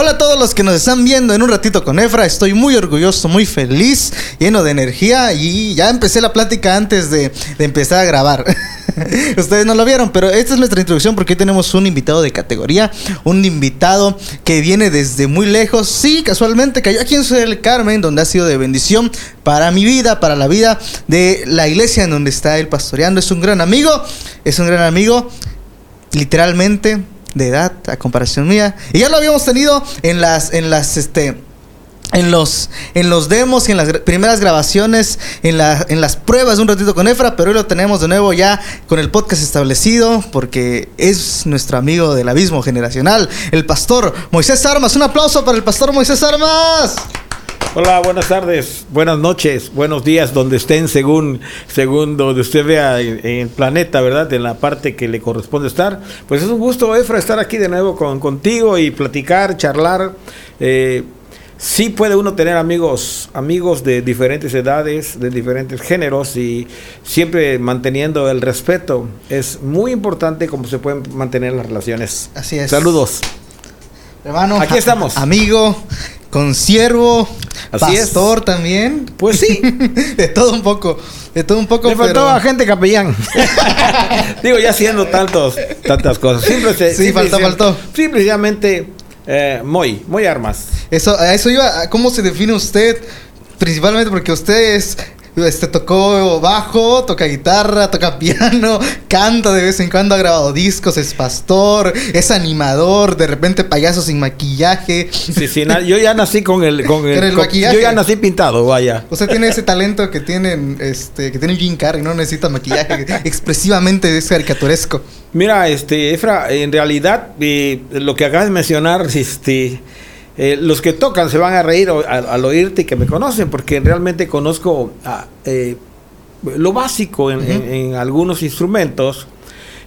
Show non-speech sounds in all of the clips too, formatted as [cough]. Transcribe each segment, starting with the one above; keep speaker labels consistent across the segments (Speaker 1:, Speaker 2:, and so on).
Speaker 1: Hola a todos los que nos están viendo en un ratito con Efra. Estoy muy orgulloso, muy feliz, lleno de energía y ya empecé la plática antes de, empezar a grabar. [laughs] Ustedes no lo vieron, pero esta es nuestra introducción porque hoy tenemos un invitado de categoría, un invitado que viene desde muy lejos. Sí, casualmente cayó aquí en del Carmen, donde ha sido de bendición para mi vida, para la vida de la iglesia en donde está él pastoreando. Es un gran amigo, es un gran amigo, literalmente de edad a comparación mía. Y ya lo habíamos tenido en las, en las, este, en los, en los demos y en las primeras grabaciones, en, la, en las pruebas de un ratito con Efra, pero hoy lo tenemos de nuevo ya con el podcast establecido, porque es nuestro amigo del abismo generacional, el pastor Moisés Armas. Un aplauso para el pastor Moisés Armas.
Speaker 2: Hola, buenas tardes, buenas noches, buenos días, donde estén según, según donde usted vea el planeta, ¿verdad? En la parte que le corresponde estar. Pues es un gusto, Efra, estar aquí de nuevo con, contigo y platicar, charlar. Eh, sí puede uno tener amigos, amigos de diferentes edades, de diferentes géneros y siempre manteniendo el respeto. Es muy importante cómo se pueden mantener las relaciones.
Speaker 1: Así es.
Speaker 2: Saludos.
Speaker 1: Hermano,
Speaker 2: Aquí estamos.
Speaker 1: Amigo, consiervo,
Speaker 2: Así es.
Speaker 1: pastor también.
Speaker 2: Pues sí. [laughs]
Speaker 1: de todo un poco, de todo un poco.
Speaker 2: Le faltó
Speaker 1: pero-
Speaker 2: a gente capellán. [laughs] Digo, ya haciendo tantos, tantas cosas. Simple, se-
Speaker 1: Sí,
Speaker 2: simple-
Speaker 1: faltó,
Speaker 2: simple-
Speaker 1: faltó.
Speaker 2: Simplemente, eh, muy, muy armas.
Speaker 1: Eso, a eso iba, ¿cómo se define usted? Principalmente porque usted es, este, tocó bajo, toca guitarra, toca [laughs] piano, canta de vez en cuando, ha grabado discos, es pastor, es animador, de repente payaso sin maquillaje.
Speaker 2: Sí, sí, yo ya nací con el, con el,
Speaker 1: Con el
Speaker 2: con-
Speaker 1: maquillaje.
Speaker 2: Yo ya nací pintado, vaya.
Speaker 1: Usted tiene ese talento que tienen, este, que tiene Jim Carrey, no necesita maquillaje, [laughs] expresivamente es caricaturesco.
Speaker 2: Mira, este, Efra, en realidad, eh, lo que acabas de mencionar, este, eh, los que tocan se van a reír o- al, al oírte que me conocen, porque realmente conozco ah, eh, lo básico en, en- en algunos instrumentos.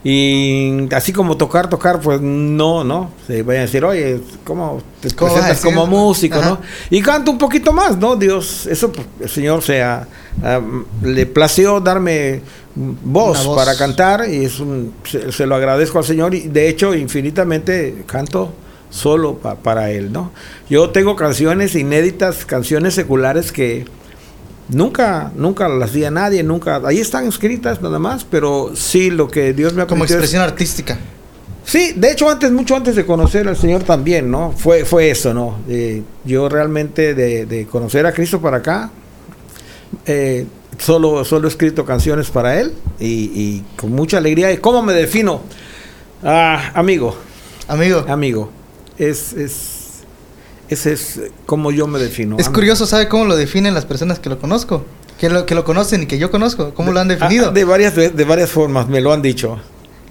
Speaker 2: Y así como tocar, tocar, pues no, no. Se vayan a decir, oye, ¿cómo te
Speaker 1: ¿Cómo
Speaker 2: presentas como músico,
Speaker 1: Ajá.
Speaker 2: no? Y canto un poquito más, ¿no? Dios, eso, pues, el Señor sea, ah, le plació darme voz,
Speaker 1: voz.
Speaker 2: para cantar y es un, se, se lo agradezco al Señor y de hecho infinitamente canto solo pa- para Él, ¿no? Yo tengo canciones inéditas, canciones seculares que nunca, nunca las di a nadie, nunca, ahí están escritas nada más, pero sí lo que Dios me ha
Speaker 1: Como
Speaker 2: es-
Speaker 1: expresión artística.
Speaker 2: Sí, de hecho antes, mucho antes de conocer al Señor también, ¿no? Fue, fue eso, ¿no? Eh, yo realmente de, de conocer a Cristo para acá, eh, solo, solo he escrito canciones para Él y, y con mucha alegría. ¿Y cómo me defino? Ah, amigo,
Speaker 1: Amigo,
Speaker 2: amigo. Es, es, ese es como yo me defino.
Speaker 1: es curioso, ¿sabe cómo lo definen las personas que lo conozco? Que lo, que lo conocen y que yo conozco, ¿cómo lo han definido?
Speaker 2: Ah, de, varias, de, de varias formas, me lo han dicho.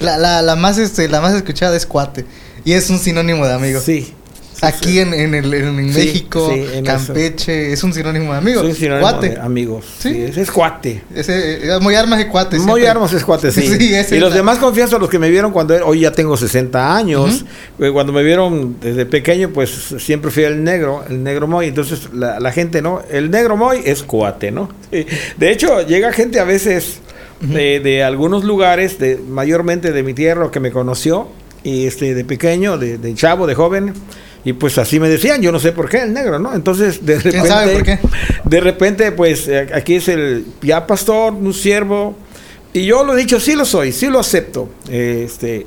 Speaker 1: La, la, la más este, la más escuchada es cuate. Y es un sinónimo de amigo.
Speaker 2: Sí.
Speaker 1: Aquí. En, en, el, en México,
Speaker 2: sí, en
Speaker 1: Campeche, es un sinónimo de amigo.
Speaker 2: Soy sinónimo
Speaker 1: cuate.
Speaker 2: de amigos.
Speaker 1: Sí.
Speaker 2: Ese es cuate.
Speaker 1: Ese, eh, muy armas de cuate.
Speaker 2: Muy
Speaker 1: siempre.
Speaker 2: armas es cuate, sí. [laughs] Y
Speaker 1: es
Speaker 2: los demás confianza, los que me vieron cuando hoy ya tengo 60 años, eh, cuando me vieron desde pequeño, pues siempre fui el negro, el negro Moy. Entonces la, la gente, ¿no? El negro Moy es cuate, ¿no? Sí. De hecho, llega gente a veces de, de algunos lugares, de, mayormente de mi tierra, que me conoció, y este de pequeño, de, de chavo, de joven. Y pues así me decían, yo no sé por qué, el negro, ¿no? Entonces, de repente,
Speaker 1: ¿Quién sabe por qué?
Speaker 2: de repente, pues eh, aquí es el ya pastor, un siervo, y yo lo he dicho, sí lo soy, sí lo acepto, este,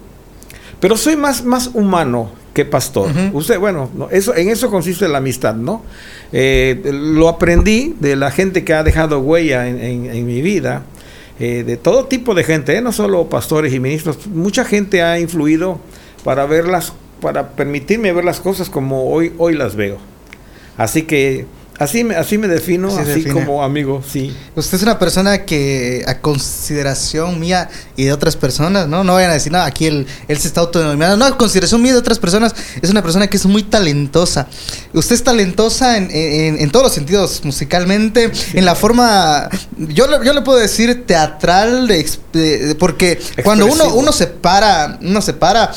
Speaker 2: pero soy más, más humano que pastor. Usted, bueno, no, eso, en eso consiste la amistad, ¿no? Eh, lo aprendí de la gente que ha dejado huella en, en- en mi vida, eh, de todo tipo de gente, ¿eh? no solo pastores y ministros, mucha gente ha influido para verlas, para permitirme ver las cosas como hoy, hoy las veo. Así que así me, así me defino,
Speaker 1: Así
Speaker 2: así como amigo, sí.
Speaker 1: Usted es una persona que, a consideración mía y de otras personas, ¿no? No vayan a decir, no, aquí él, él se está autodenominando. No, a consideración mía y de otras personas, es una persona que es muy talentosa. Usted es talentosa en, en- en todos los sentidos, musicalmente, en la forma, yo, yo le puedo decir teatral, de de- porque cuando uno,
Speaker 2: Expresivo.
Speaker 1: uno se para, uno se para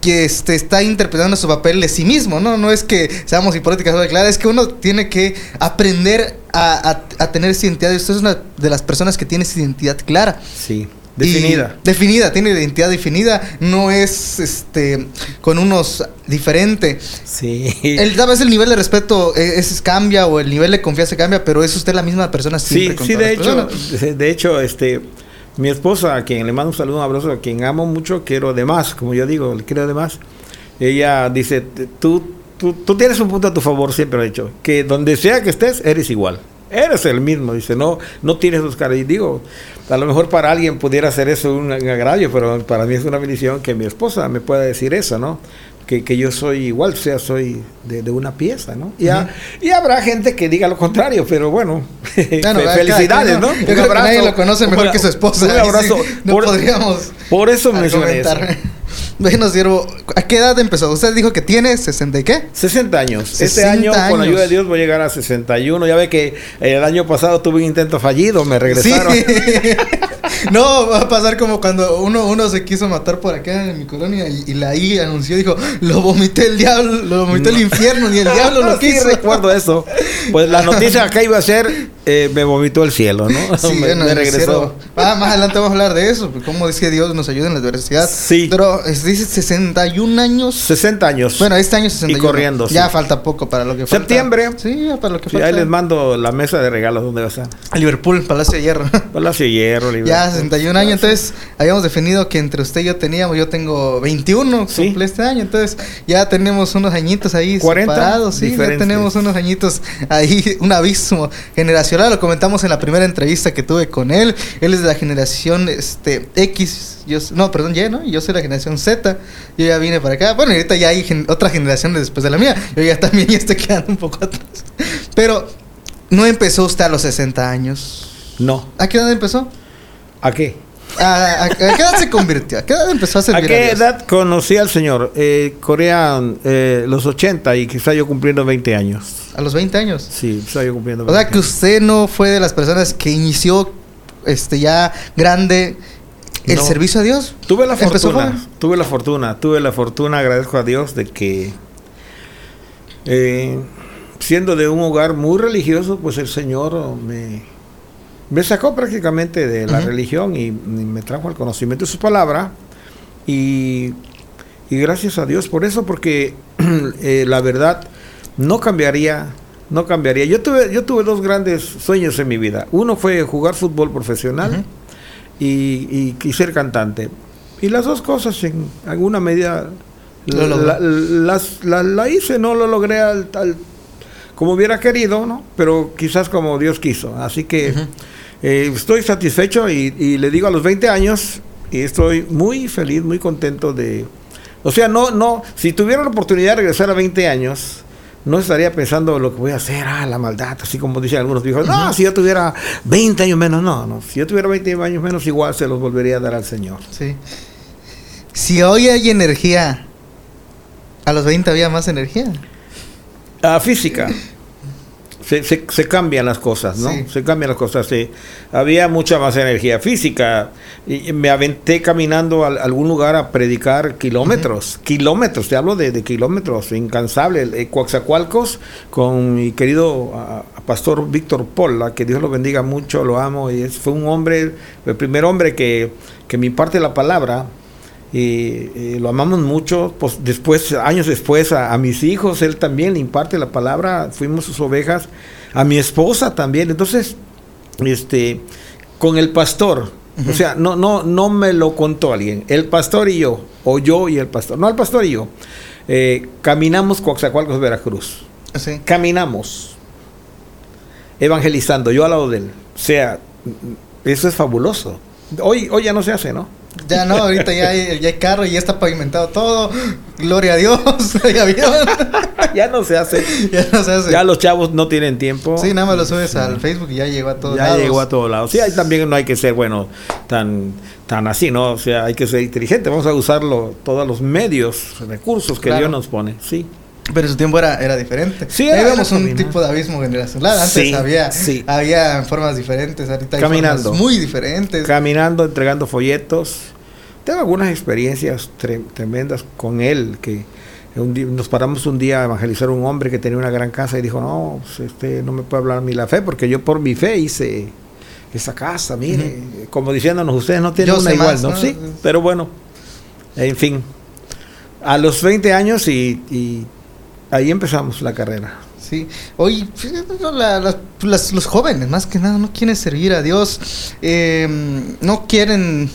Speaker 1: que este, está interpretando su papel de sí mismo, ¿no? No es que seamos hipócritas, claro, es que uno tiene que aprender a, a- a tener esa identidad. Y usted es una de las personas que tiene esa identidad clara.
Speaker 2: Sí. Definida.
Speaker 1: Definida, tiene identidad definida, no es este con unos diferente.
Speaker 2: Sí.
Speaker 1: El, a veces el nivel de respeto es, cambia o el nivel de confianza cambia, pero es usted la misma persona siempre.
Speaker 2: Sí, sí, de hecho, de hecho, este, mi esposa, a quien le mando un saludo, un abrazo, a quien amo mucho, quiero de más, como yo digo, le quiero de más. Ella dice, tú, tú, tú tienes un punto a tu favor, siempre he dicho, que donde sea que estés, eres igual. Eres el mismo, dice, no, no tienes dos caras. Y digo, a lo mejor para alguien pudiera ser eso un, agravio, pero para mí es una bendición que mi esposa me pueda decir eso, ¿no? Que, que yo soy igual, o sea, soy de, de una pieza, ¿no? Y, y, habrá gente que diga lo contrario, pero bueno, [laughs] felicidades, ¿no?
Speaker 1: Yo creo que nadie lo conoce mejor que su esposa.
Speaker 2: Un abrazo.
Speaker 1: no por, podríamos
Speaker 2: por eso mencioné eso.
Speaker 1: Bueno, siervo, ¿a qué edad empezó? Usted dijo que tiene 60 y qué?
Speaker 2: 60 años. este año, con la ayuda de Dios, voy a llegar a 61. Ya ve que el año pasado tuve un intento fallido, me regresaron. [laughs]
Speaker 1: no, va a pasar como cuando uno, uno se quiso matar por acá en mi colonia y, la I anunció, dijo, lo vomité el diablo, lo vomitó el infierno, ni el diablo lo [laughs] quiso.
Speaker 2: Sí, recuerdo eso. Pues la noticia acá iba a ser, eh, me vomitó el cielo, ¿no? [laughs]
Speaker 1: Sí, me, me regresó. Ah, más adelante vamos a hablar de eso, cómo dice Dios nos ayuda en la adversidad.
Speaker 2: Sí.
Speaker 1: Pero dice 61 años.
Speaker 2: 60 años.
Speaker 1: Bueno, este año 61.
Speaker 2: Y corriendo.
Speaker 1: Ya falta poco para lo que
Speaker 2: falta. Septiembre.
Speaker 1: Sí, ya para lo que
Speaker 2: sí, Ahí les mando la mesa de regalos donde va a estar.
Speaker 1: A Liverpool, Palacio de Hierro. [laughs]
Speaker 2: Palacio de Hierro,
Speaker 1: Liverpool. Ya 61 años, entonces habíamos definido que entre usted y yo teníamos, yo tengo 21, ¿Sí? este año, entonces ya tenemos unos añitos ahí
Speaker 2: 40
Speaker 1: separados, sí, ya tenemos unos añitos ahí, [laughs] un abismo generacional, lo comentamos en la primera entrevista que tuve con él, él es de la generación este X, yo, no, perdón, Y, ¿no? Yo soy la generación Z, yo ya vine para acá, bueno, ahorita ya hay otra generación después de la mía, yo ya también [laughs] ya estoy quedando un poco atrás, pero no empezó usted a los 60 años.
Speaker 2: No.
Speaker 1: ¿A qué edad empezó?
Speaker 2: ¿A qué?
Speaker 1: ¿A, qué edad se convirtió? ¿A qué edad empezó a servir
Speaker 2: ¿A qué edad conocí al Señor? Eh, Corea, eh, los 80 y quizá yo cumpliendo 20 años.
Speaker 1: ¿A los 20 años?
Speaker 2: Sí, quizá yo cumpliendo
Speaker 1: 20 O sea, que usted no fue de las personas que inició este ya grande el servicio a Dios.
Speaker 2: Tuve la fortuna, tuve la fortuna, tuve la fortuna, agradezco a Dios de que eh, siendo de un hogar muy religioso, pues el Señor me me sacó prácticamente de la religión y, me trajo al conocimiento de su palabra. Y, gracias a Dios por eso, porque [clears throat] eh, la verdad no cambiaría, no cambiaría. Yo tuve, yo tuve dos grandes sueños en mi vida. Uno fue jugar fútbol profesional y, y, ser cantante. Y las dos cosas en alguna medida la, la, hice, no lo logré al, como hubiera querido, ¿no? Pero quizás como Dios quiso. Así que eh, estoy satisfecho y, le digo a los 20 años y estoy muy feliz, muy contento de... O sea, no, no, si tuviera la oportunidad de regresar a 20 años, no estaría pensando lo que voy a hacer, ah, la maldad, así como dicen algunos viejos, no, si yo tuviera 20 años menos, no, no, si yo tuviera 20 años menos, igual se los volvería a dar al Señor.
Speaker 1: Sí. Si hoy hay energía, a los 20 había más energía.
Speaker 2: Ah, física se, se, cambian las cosas, ¿no? Se cambian las cosas. Sí. Había mucha más energía física. Y me aventé caminando a, algún lugar a predicar kilómetros, kilómetros, te hablo de, kilómetros, incansable. Eh, Coaxacualcos con mi querido pastor Víctor Pola, que Dios lo bendiga mucho, lo amo. Y fue un hombre, el primer hombre que, que me imparte la palabra y, lo amamos mucho. Pues después, años después, a, mis hijos, él también le imparte la palabra, fuimos sus ovejas, a mi esposa también. Entonces, este, con el pastor, o sea, no, no, no me lo contó alguien, el pastor y yo, o yo y el pastor, no el pastor y yo, eh, caminamos Coaxacualcos, Veracruz.
Speaker 1: ¿Sí?
Speaker 2: Caminamos, evangelizando, yo al lado de él. O sea, eso es fabuloso. Hoy, hoy ya no se hace, ¿no?
Speaker 1: Ya no, ahorita ya hay, ya hay carro y ya está pavimentado todo. Gloria a Dios, [laughs] hay avión.
Speaker 2: ya no se hace.
Speaker 1: Ya no se hace.
Speaker 2: Ya los chavos no tienen tiempo.
Speaker 1: Sí, nada más lo subes al Facebook y ya llegó a todos
Speaker 2: lados. Ya llegó a todos lados. Sí, ahí también no hay que ser, bueno, tan, tan así, ¿no? O sea, hay que ser inteligente. Vamos a usarlo, todos los medios, recursos que Dios nos pone. Sí.
Speaker 1: Pero su tiempo era, era diferente.
Speaker 2: Sí,
Speaker 1: Ahí vemos un tipo de abismo generacional. Antes había, había formas diferentes, ahorita hay
Speaker 2: Caminando.
Speaker 1: formas muy diferentes.
Speaker 2: Caminando, entregando folletos. Tengo algunas experiencias tremendas con él, que nos paramos un día a evangelizar a un hombre que tenía una gran casa y dijo, no, pues, este, no me puede hablar ni la fe, porque yo por mi fe hice esa casa, mire, como diciéndonos, ustedes no tienen
Speaker 1: Yo
Speaker 2: una igual,
Speaker 1: más,
Speaker 2: ¿no?
Speaker 1: ¿no?
Speaker 2: Sí, pero bueno, en fin, a los 20 años y, y ahí empezamos la carrera.
Speaker 1: Sí, hoy la- la- las- los jóvenes más que nada no quieren servir a Dios, eh, no quieren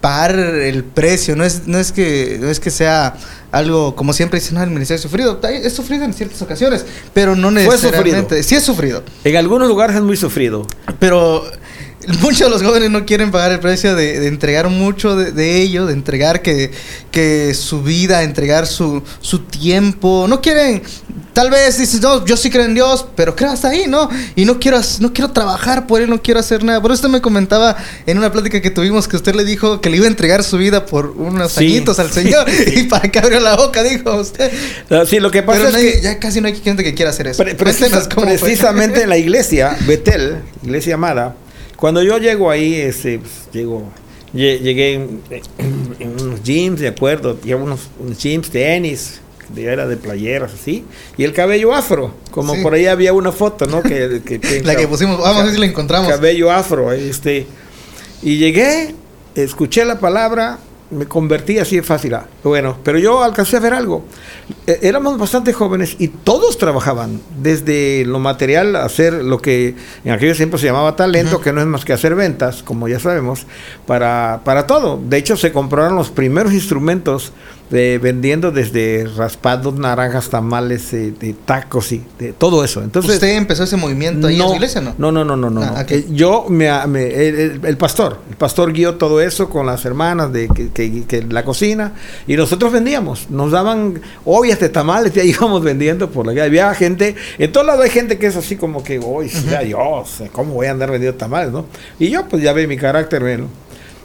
Speaker 1: pagar el precio, no es, no es que no es que sea algo como siempre dicen, no, el ministerio ha sufrido, he sufrido en ciertas ocasiones, pero no necesariamente, sí he sufrido,
Speaker 2: En algunos lugares es muy sufrido.
Speaker 1: pero muchos de los jóvenes no quieren pagar el precio de, de entregar mucho de, de ello, de entregar que, que su vida, entregar su, su tiempo. No quieren, tal vez dices, no, yo sí creo en Dios, pero creo hasta ahí, ¿no? Y no quiero, no quiero trabajar por él, no quiero hacer nada. Por eso usted me comentaba en una plática que tuvimos que usted le dijo que le iba a entregar su vida por unos
Speaker 2: Sí.
Speaker 1: añitos al Señor. [laughs] y para que abrió la boca, dijo usted.
Speaker 2: Sí, lo que pasa
Speaker 1: Pero
Speaker 2: es
Speaker 1: nadie-
Speaker 2: que
Speaker 1: ya casi no hay gente que quiera hacer eso.
Speaker 2: Pre- precisa- precisamente en la iglesia, Betel, iglesia amada, cuando yo llego ahí, este, pues, llego, lle- llegué en, en unos gyms, de acuerdo, llevo unos, unos gyms, tenis, de, era de playeras, así, y el cabello afro, como
Speaker 1: Sí.
Speaker 2: por ahí había una foto, ¿no? Que, que- que- [laughs]
Speaker 1: La que pusimos, vamos a ver si la encontramos.
Speaker 2: cabello afro, este, y llegué, escuché la palabra, me convertí así de fácil. ah, Bueno, pero yo alcancé a ver algo. Eh, éramos bastante jóvenes y todos trabajaban, desde lo material, hacer lo que en aquellos tiempos se llamaba talento, que no es más que hacer ventas, como ya sabemos, para, para todo. De hecho, se compraron los primeros instrumentos de, vendiendo desde raspados, naranjas, tamales, eh, de tacos y de todo eso. Entonces,
Speaker 1: ¿Usted empezó ese movimiento ahí en su iglesia, no?
Speaker 2: no, no, no, no, no.
Speaker 1: Ah.
Speaker 2: Eh, Yo me, me- el, el- el pastor, el pastor guió todo eso con las hermanas de que, que- que la cocina y nosotros vendíamos, nos daban ollas de tamales, [laughs] ya íbamos vendiendo por la calle. Había gente, en todos lados hay gente que es así como que, uy, sea Dios, ¿cómo voy a andar vendiendo tamales, no? Y yo pues ya ve mi carácter, bueno,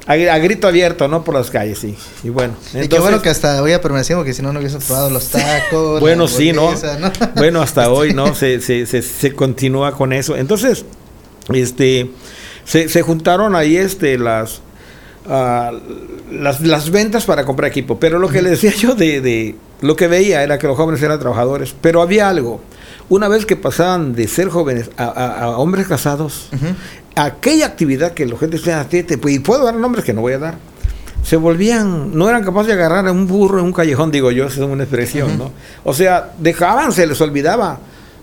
Speaker 2: a, a grito abierto, ¿no? Por las calles, sí. Y bueno,
Speaker 1: y qué
Speaker 2: entonces-
Speaker 1: bueno que hasta hoy permanecimos, porque si no, no hubiese probado los tacos. [laughs]
Speaker 2: bueno, sí, ¿no? [laughs] Bueno, hasta hoy, ¿no? Se, se, se, se continúa con eso. Entonces, este, se, se juntaron ahí este, las, ah, las, las ventas para comprar equipo. Pero lo que le decía [laughs] yo de, de lo que veía era que los jóvenes eran trabajadores. Pero había algo. Una vez que pasaban de ser jóvenes a, a- a hombres casados, aquella actividad que la gente decía, "Te- te- y puedo dar nombres que no voy a dar, se volvían, no eran capaces de agarrar a un burro en un callejón, digo yo, esa es una expresión. ¿no? O sea, dejaban, se les olvidaba.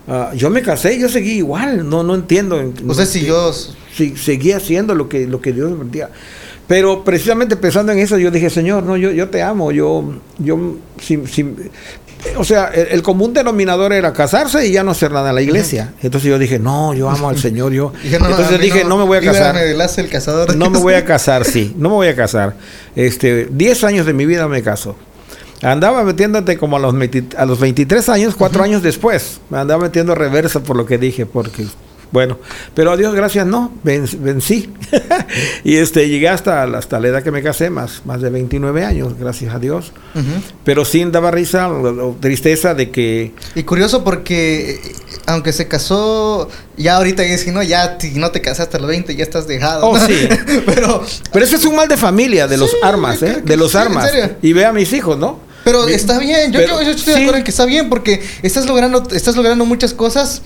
Speaker 2: Ah, yo me casé, yo seguí igual, no, no entiendo. en-
Speaker 1: Usted
Speaker 2: no-
Speaker 1: siguió.
Speaker 2: sí, seguía haciendo lo que, lo que Dios me. Pero precisamente pensando en eso, yo dije, Señor, no, yo, yo te amo, yo, yo, si, si- o sea, el, el común denominador era casarse y ya no hacer nada en la iglesia. Entonces yo dije, no, yo amo al Señor, yo. [laughs]
Speaker 1: Dije, no,
Speaker 2: Entonces dije, no, me voy a casar.
Speaker 1: cazador.
Speaker 2: No me voy a [laughs] casar, sí, no me voy a casar. Este, 10 años de mi vida me caso. Andaba metiéndote como a los, 20 a los 23 años, cuatro años después. Me andaba metiendo reversa por lo que dije, porque, bueno, pero a Dios gracias no, ven- vencí. [laughs] y este, llegué hasta, la- hasta la edad que me casé, más, más de 29 años, gracias a Dios. Pero sí daba risa, o- o tristeza de que
Speaker 1: Y curioso porque, aunque se casó, ya ahorita dice, no, ya si no te casaste a los 20, ya estás dejado.
Speaker 2: Oh,
Speaker 1: ¿no?
Speaker 2: sí. [laughs]
Speaker 1: pero,
Speaker 2: Pero ese es un mal de familia, de los
Speaker 1: Sí,
Speaker 2: armas, ¿eh? De los
Speaker 1: sí,
Speaker 2: armas.
Speaker 1: serio.
Speaker 2: Y ve a mis hijos, ¿no?
Speaker 1: pero
Speaker 2: Bien.
Speaker 1: está bien, yo,
Speaker 2: Pero-
Speaker 1: yo- yo estoy de acuerdo en que está bien porque estás logrando, estás logrando muchas cosas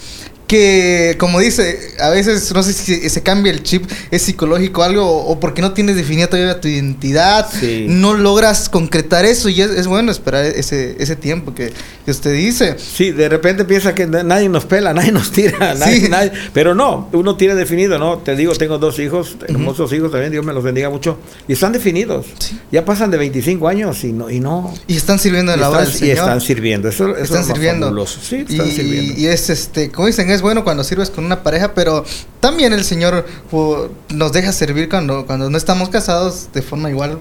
Speaker 1: que, como dice, a veces no sé si se cambia el chip, es psicológico algo, o, porque no tienes definida todavía tu identidad,
Speaker 2: Sí.
Speaker 1: no logras concretar eso y es, es bueno esperar ese, ese tiempo que, que usted dice.
Speaker 2: Sí, de repente piensa que na- nadie nos pela, [laughs] nadie nos tira, nadie,
Speaker 1: Sí.
Speaker 2: nadie- pero no, uno tiene definido, ¿no? Te digo, tengo dos hijos, hermosos hijos también, Dios me los bendiga mucho, y están definidos.
Speaker 1: Sí.
Speaker 2: Ya pasan de 25 años y no, y no.
Speaker 1: Y están sirviendo en la obra
Speaker 2: están,
Speaker 1: del
Speaker 2: y están sirviendo, eso, eso
Speaker 1: están
Speaker 2: es lo más
Speaker 1: sirviendo.
Speaker 2: fabuloso. Sí, están
Speaker 1: y,
Speaker 2: sirviendo.
Speaker 1: y es este, como dicen, es bueno cuando sirves con una pareja, pero también el Señor uh, nos deja servir cuando, cuando no estamos casados de forma igual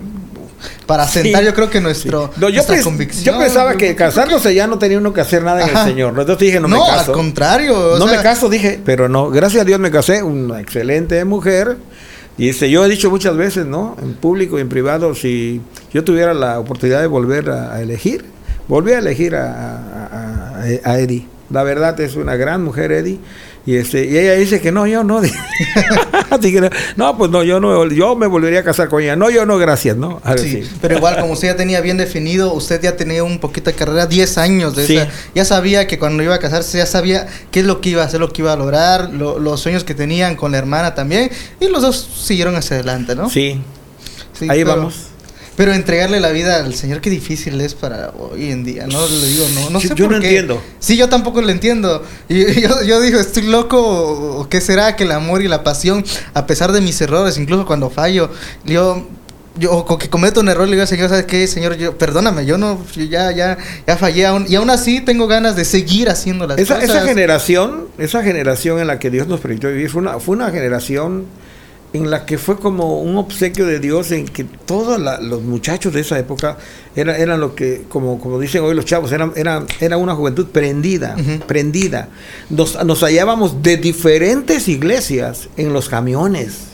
Speaker 1: para
Speaker 2: Sí.
Speaker 1: asentar yo creo que nuestro
Speaker 2: No, yo,
Speaker 1: nuestra
Speaker 2: pens-
Speaker 1: convicción.
Speaker 2: yo pensaba que casándose ya no tenía uno que hacer nada en
Speaker 1: Ajá.
Speaker 2: el Señor. Entonces dije, no,
Speaker 1: No,
Speaker 2: me
Speaker 1: al
Speaker 2: caso.
Speaker 1: contrario. o
Speaker 2: no
Speaker 1: sea,
Speaker 2: me caso, dije, pero no, gracias a Dios me casé, una excelente mujer. Y este, yo he dicho muchas veces, ¿no? En público y en privado, si yo tuviera la oportunidad de volver a, a elegir, volví a elegir a- a Eddie. La verdad es una gran mujer, Eddie. Y, este, y ella dice que no, yo no. [laughs] No, pues no, yo no, yo me volvería a casar con ella. No, yo no, gracias, ¿no? A ver,
Speaker 1: Sí,
Speaker 2: sí.
Speaker 1: pero igual como usted ya tenía bien definido, usted ya tenía un poquito de carrera, 10 años de
Speaker 2: Sí.
Speaker 1: esa, ya sabía que cuando iba a casarse, ya sabía qué es lo que iba a hacer, lo que iba a lograr, lo- los sueños que tenían con la hermana también, y los dos siguieron hacia adelante, ¿no?
Speaker 2: Sí,
Speaker 1: Sí,
Speaker 2: ahí
Speaker 1: pero-
Speaker 2: vamos.
Speaker 1: Pero entregarle la vida al Señor, qué difícil es para hoy en día, ¿no? Le digo, no, no sé
Speaker 2: yo
Speaker 1: por
Speaker 2: no
Speaker 1: qué.
Speaker 2: entiendo.
Speaker 1: Sí, yo tampoco lo entiendo. Y [laughs] yo, yo digo, estoy loco, o qué será que el amor y la pasión, a pesar de mis errores, incluso cuando fallo, yo... Yo o que cometo un error, le digo al Señor, ¿sabes qué, Señor? Yo, perdóname, yo no, yo ya, ya, ya fallé aún, y aún así tengo ganas de seguir haciendo las
Speaker 2: Esa,
Speaker 1: cosas.
Speaker 2: esa generación, esa generación en la que Dios nos permitió vivir, fue una, fue una generación en la que fue como un obsequio de Dios en que todos la- los muchachos de esa época eran, eran lo que, como, como dicen hoy los chavos, eran, eran, era una juventud prendida, prendida. Nos, nos hallábamos de diferentes iglesias en los camiones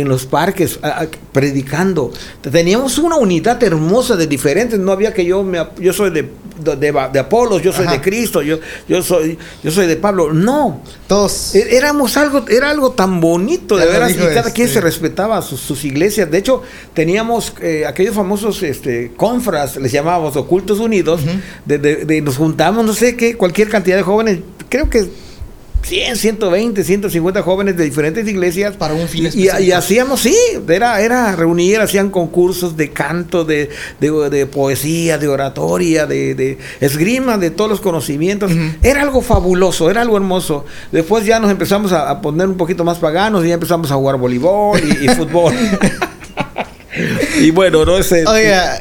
Speaker 2: en los parques a- a- predicando. Teníamos una unidad hermosa de diferentes. No había que yo me, yo soy de, de, de- de Apolos, yo soy
Speaker 1: Ajá.
Speaker 2: de Cristo, yo, yo soy yo soy de Pablo. No,
Speaker 1: Todos.
Speaker 2: E- éramos algo era algo tan bonito de veras y cada quien
Speaker 1: este-
Speaker 2: se respetaba sus, sus iglesias. De hecho teníamos eh, aquellos famosos este confras les llamábamos ocultos unidos. De- de- nos juntamos no sé qué cualquier cantidad de jóvenes. Creo que 100, 120, 150 jóvenes de diferentes iglesias
Speaker 1: Para un fin
Speaker 2: y, y- hacíamos, sí, era, era reunir, hacían concursos de canto, de, de, de poesía, de oratoria, de, de esgrima, de todos los conocimientos. Era algo fabuloso, era algo hermoso. Después ya nos empezamos a, a poner un poquito más paganos y ya empezamos a jugar voleibol y, y fútbol. [laughs] [laughs] y bueno, no sé.
Speaker 1: Oiga,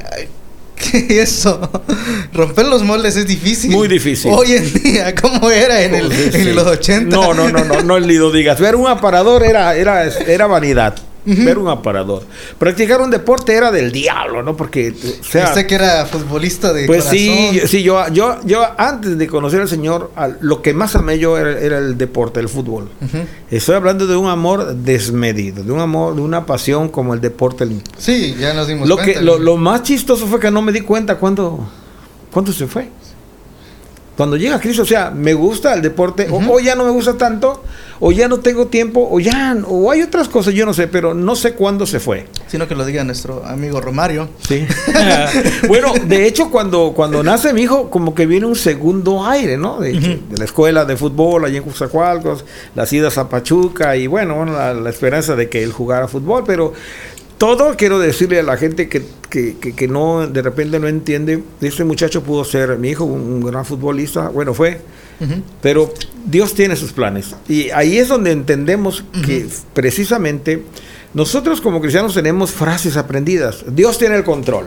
Speaker 1: [laughs] ¿qué eso? Romper los moldes es difícil.
Speaker 2: Muy difícil.
Speaker 1: Hoy en día, ¿cómo era en, el,
Speaker 2: Sí,
Speaker 1: en los 80?
Speaker 2: No, no, no, no, no ni lo digas. Ver un aparador era, era, era vanidad. Ver un aparador. Practicar un deporte era del diablo, ¿no? Porque, o sea,
Speaker 1: Usted que era futbolista de
Speaker 2: Pues
Speaker 1: corazón.
Speaker 2: sí, sí, yo, yo, yo antes de conocer al Señor, lo que más amé yo era, era el deporte, el fútbol. Estoy hablando de un amor desmedido, de un amor, de una pasión como el deporte.
Speaker 1: Sí, ya nos dimos
Speaker 2: Lo,
Speaker 1: cuenta.
Speaker 2: que, lo, lo más chistoso fue que no me di cuenta cuándo, cuándo se fue. Cuando llega Cristo, o sea, me gusta el deporte, o- ya no me gusta tanto, o ya no tengo tiempo, o ya, o hay otras cosas, yo no sé, pero no sé cuándo se fue.
Speaker 1: Sino que lo diga nuestro amigo Romario.
Speaker 2: Sí. [laughs] [laughs] bueno, de hecho, cuando, cuando nace mi hijo, como que viene un segundo aire, ¿no? De, la escuela de fútbol allí en Coatzacoalcos, las idas a Pachuca y bueno, bueno, la, la esperanza de que él jugara fútbol, pero todo quiero decirle a la gente que, que, que- que no, de repente no entiende, este muchacho pudo ser mi hijo, un, gran futbolista, bueno, fue, pero Dios tiene sus planes. Y ahí es donde entendemos que precisamente nosotros como cristianos tenemos frases aprendidas. Dios tiene el control.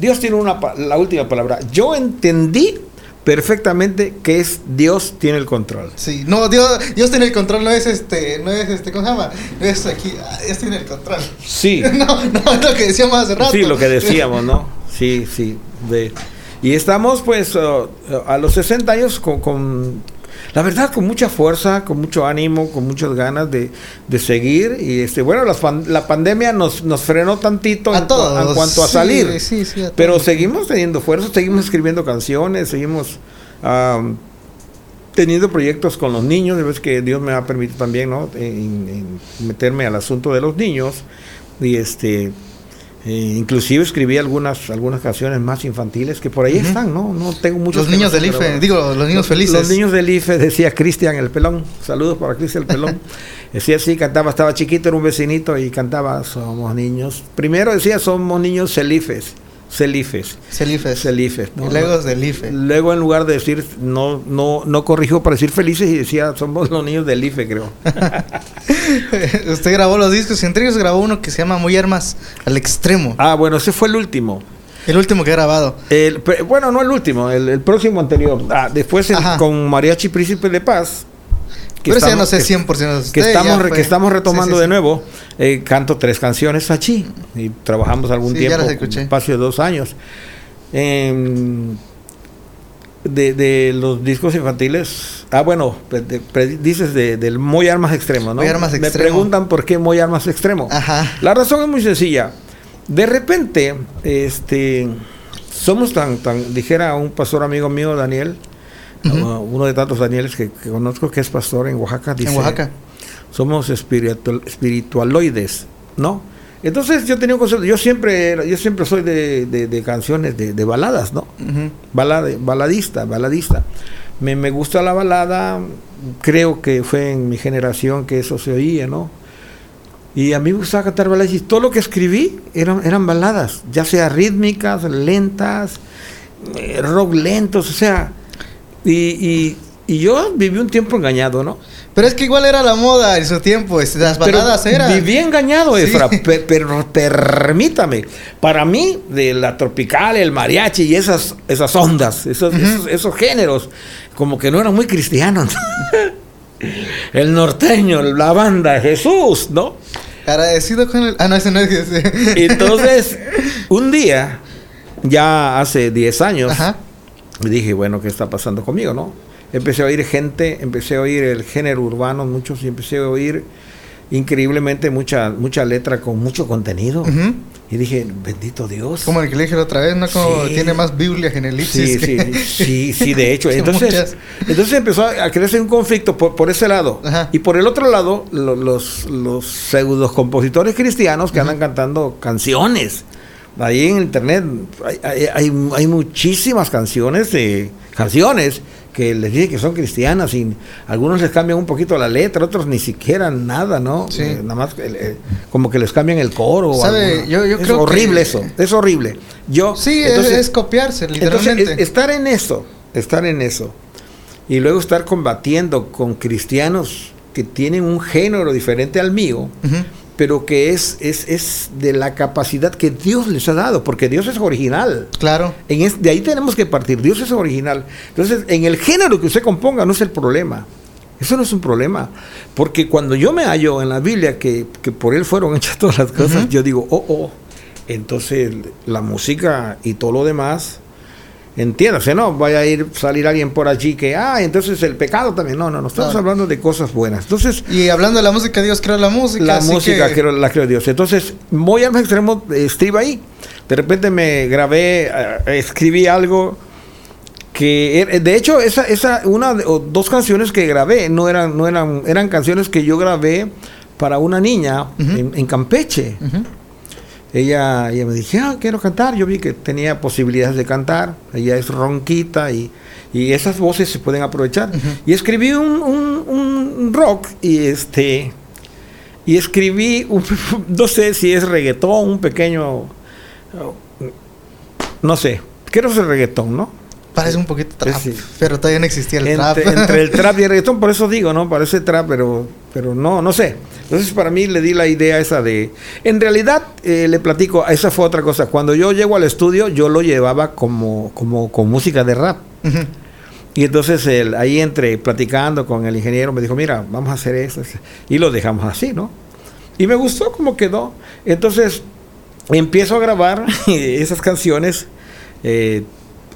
Speaker 2: Dios tiene una, la última palabra. Yo entendí perfectamente que es Dios tiene el control.
Speaker 1: Sí, no, Dios, Dios tiene el control, no es este, no es este, ¿cómo se llama? No es aquí, ah, Dios tiene el control.
Speaker 2: Sí, [laughs]
Speaker 1: No, no, es lo que decíamos hace rato.
Speaker 2: sí, lo que decíamos, ¿no? Sí, sí. de- y estamos pues uh, a los 60 años con, con, la verdad, con mucha fuerza, con mucho ánimo, con muchas ganas de, de seguir. Y este, bueno, la pandemia nos, nos frenó tantito
Speaker 1: A
Speaker 2: en,
Speaker 1: todos.
Speaker 2: en cuanto a
Speaker 1: sí,
Speaker 2: salir.
Speaker 1: Sí, sí, a
Speaker 2: Pero seguimos teniendo fuerza, seguimos escribiendo canciones, seguimos teniendo proyectos con los niños. Ya ves que Dios me ha permitido también, ¿no? En, en meterme al asunto de los niños. Y este. Eh, inclusive escribí algunas algunas canciones más infantiles que por ahí están, ¿no? No tengo muchos.
Speaker 1: Los niños del IFE, digo, los niños felices.
Speaker 2: Los niños del IFE, decía Cristian el pelón. Saludos para Cristian el pelón. [laughs] Decía así, cantaba, estaba chiquito, era un vecinito y cantaba, somos niños. Primero decía, somos niños celifes. Celifes.
Speaker 1: Celifes.
Speaker 2: Celifes.
Speaker 1: Y luego es del IFE.
Speaker 2: Luego en lugar de decir, no, no, no corrigió para decir felices y decía, somos los niños del IFE, creo. [laughs]
Speaker 1: Usted grabó los discos y entre ellos grabó uno que se llama Muy Armas al Extremo.
Speaker 2: Ah, bueno, ese fue el último.
Speaker 1: El último que he grabado.
Speaker 2: El, bueno, no el último, el, el próximo anterior. Ah, después el- con Mariachi Príncipe de Paz. Que
Speaker 1: Pero ese ya no
Speaker 2: estamos-
Speaker 1: sé
Speaker 2: que-
Speaker 1: 100% de usted.
Speaker 2: que estamos,
Speaker 1: fue-
Speaker 2: que estamos retomando
Speaker 1: Sí, sí,
Speaker 2: de nuevo. Eh, canto tres canciones allí y trabajamos algún
Speaker 1: Sí, ya
Speaker 2: tiempo,
Speaker 1: las escuché.
Speaker 2: un espacio de dos años. Em, de, de los discos infantiles, ah bueno, de- pre- dices de, del Muy Armas Extremo, ¿no?
Speaker 1: Muy Armas
Speaker 2: Me
Speaker 1: Extremo.
Speaker 2: preguntan por qué Muy Armas Extremo.
Speaker 1: Ajá.
Speaker 2: La razón es muy sencilla. De repente, este, somos tan, tan, dijera un pastor amigo mío, Daniel, uh, uno de tantos Danieles que, que conozco que es pastor en Oaxaca, dice,
Speaker 1: en Oaxaca.
Speaker 2: somos espiritual, espiritualoides, ¿no? Entonces yo tenía un concepto, yo siempre, yo siempre soy de, de- de canciones, de, de baladas, ¿no?
Speaker 1: Ujú.
Speaker 2: Balada- baladista, baladista. Me, me gusta la balada, creo que fue en mi generación que eso se oía, ¿no? Y a mí me gustaba cantar baladas y todo lo que escribí eran, eran baladas, ya sea rítmicas, lentas, eh, rock lentos, o sea, y, y- y yo viví un tiempo engañado, ¿no?
Speaker 1: Pero es que igual era la moda en su tiempo. es- Las
Speaker 2: Pero
Speaker 1: baladas eran.
Speaker 2: Viví engañado,
Speaker 1: Sí.
Speaker 2: Efra, [laughs] pe- pero permítame. Para mí, de la tropical, el mariachi y esas, esas ondas, esos, esos, esos géneros, como que no eran muy cristianos. [laughs] el norteño, la banda, Jesús, ¿no?
Speaker 1: Agradecido con el. Ah, no, ese no es. ese.
Speaker 2: Entonces, [laughs] un día, ya hace 10 años,
Speaker 1: Ajá.
Speaker 2: Me dije, bueno, ¿qué está pasando conmigo, no? Empecé a oír gente, empecé a oír el género urbano, muchos, y empecé a oír increíblemente mucha, mucha letra con mucho contenido. Y dije, bendito Dios.
Speaker 1: Como el que le dije la otra vez, ¿no? Como
Speaker 2: Sí.
Speaker 1: tiene más Biblia que en el
Speaker 2: Sí, sí, sí, sí, de hecho. [laughs] Entonces, entonces empezó a crearse un conflicto por, por ese lado.
Speaker 1: Ajá.
Speaker 2: Y por el otro lado, lo- los, los pseudos compositores cristianos que andan cantando canciones. Ahí en internet hay, hay, hay- hay muchísimas canciones, de, canciones que les dicen que son cristianas y algunos les cambian un poquito la letra, otros ni siquiera nada, ¿no?
Speaker 1: Sí.
Speaker 2: Eh, nada más eh, eh, como que les cambian el coro.
Speaker 1: ¿Sabe? Yo- yo
Speaker 2: es
Speaker 1: creo que-
Speaker 2: horrible eso, es horrible. Yo,
Speaker 1: Sí, es-
Speaker 2: entonces,
Speaker 1: es, copiarse,
Speaker 2: entonces,
Speaker 1: literalmente.
Speaker 2: es- estar en eso, estar en eso, y luego estar combatiendo con cristianos que tienen un género diferente al mío. Pero que es, es, es de la capacidad que Dios les ha dado, porque Dios es original.
Speaker 1: Claro.
Speaker 2: En es- de ahí tenemos que partir, Dios es original. Entonces, en el género que usted componga no es el problema. Eso no es un problema. Porque cuando yo me hallo en la Biblia que, que por Él fueron [laughs] hechas todas las cosas, yo digo, oh, oh. Entonces, la música y todo lo demás, entiéndase, ¿no? Vaya a ir, salir alguien por allí que, ah, entonces el pecado también. No, no, no, estamos
Speaker 1: Claro.
Speaker 2: hablando de cosas buenas. Entonces,
Speaker 1: Y hablando de la música, Dios creó la música.
Speaker 2: la música
Speaker 1: que-
Speaker 2: la creó Dios. Entonces, muy al extremo, eh, estuve ahí. De repente me grabé, eh, escribí algo que, er- de hecho, esa, esa, una o dos canciones que grabé no eran, no eran, eran canciones que yo grabé para una niña en, en Campeche.
Speaker 1: Ujú.
Speaker 2: Ella, ella me dije, ah, quiero cantar. Yo vi que tenía posibilidades de cantar. Ella es ronquita y, y esas voces se pueden aprovechar. Y escribí un, un- un rock y este y escribí, un- [laughs] no sé si es reggaetón, un pequeño, no sé, creo que es reggaetón, ¿no?
Speaker 1: Parece un poquito trap,
Speaker 2: Sí.
Speaker 1: pero todavía no existía el
Speaker 2: entre,
Speaker 1: trap.
Speaker 2: entre el [laughs] trap y el reggaetón, por eso digo, ¿no? Parece trap, pero, pero no, no sé. Entonces para mí le di la idea esa de... En realidad, eh, le platico, esa fue otra cosa. Cuando yo llego al estudio, yo lo llevaba como, como con música de rap. Y entonces él, ahí entre platicando con el ingeniero me dijo, mira, vamos a hacer eso. Y lo dejamos así, ¿no? Y me gustó cómo quedó. Entonces empiezo a grabar [laughs] esas canciones eh,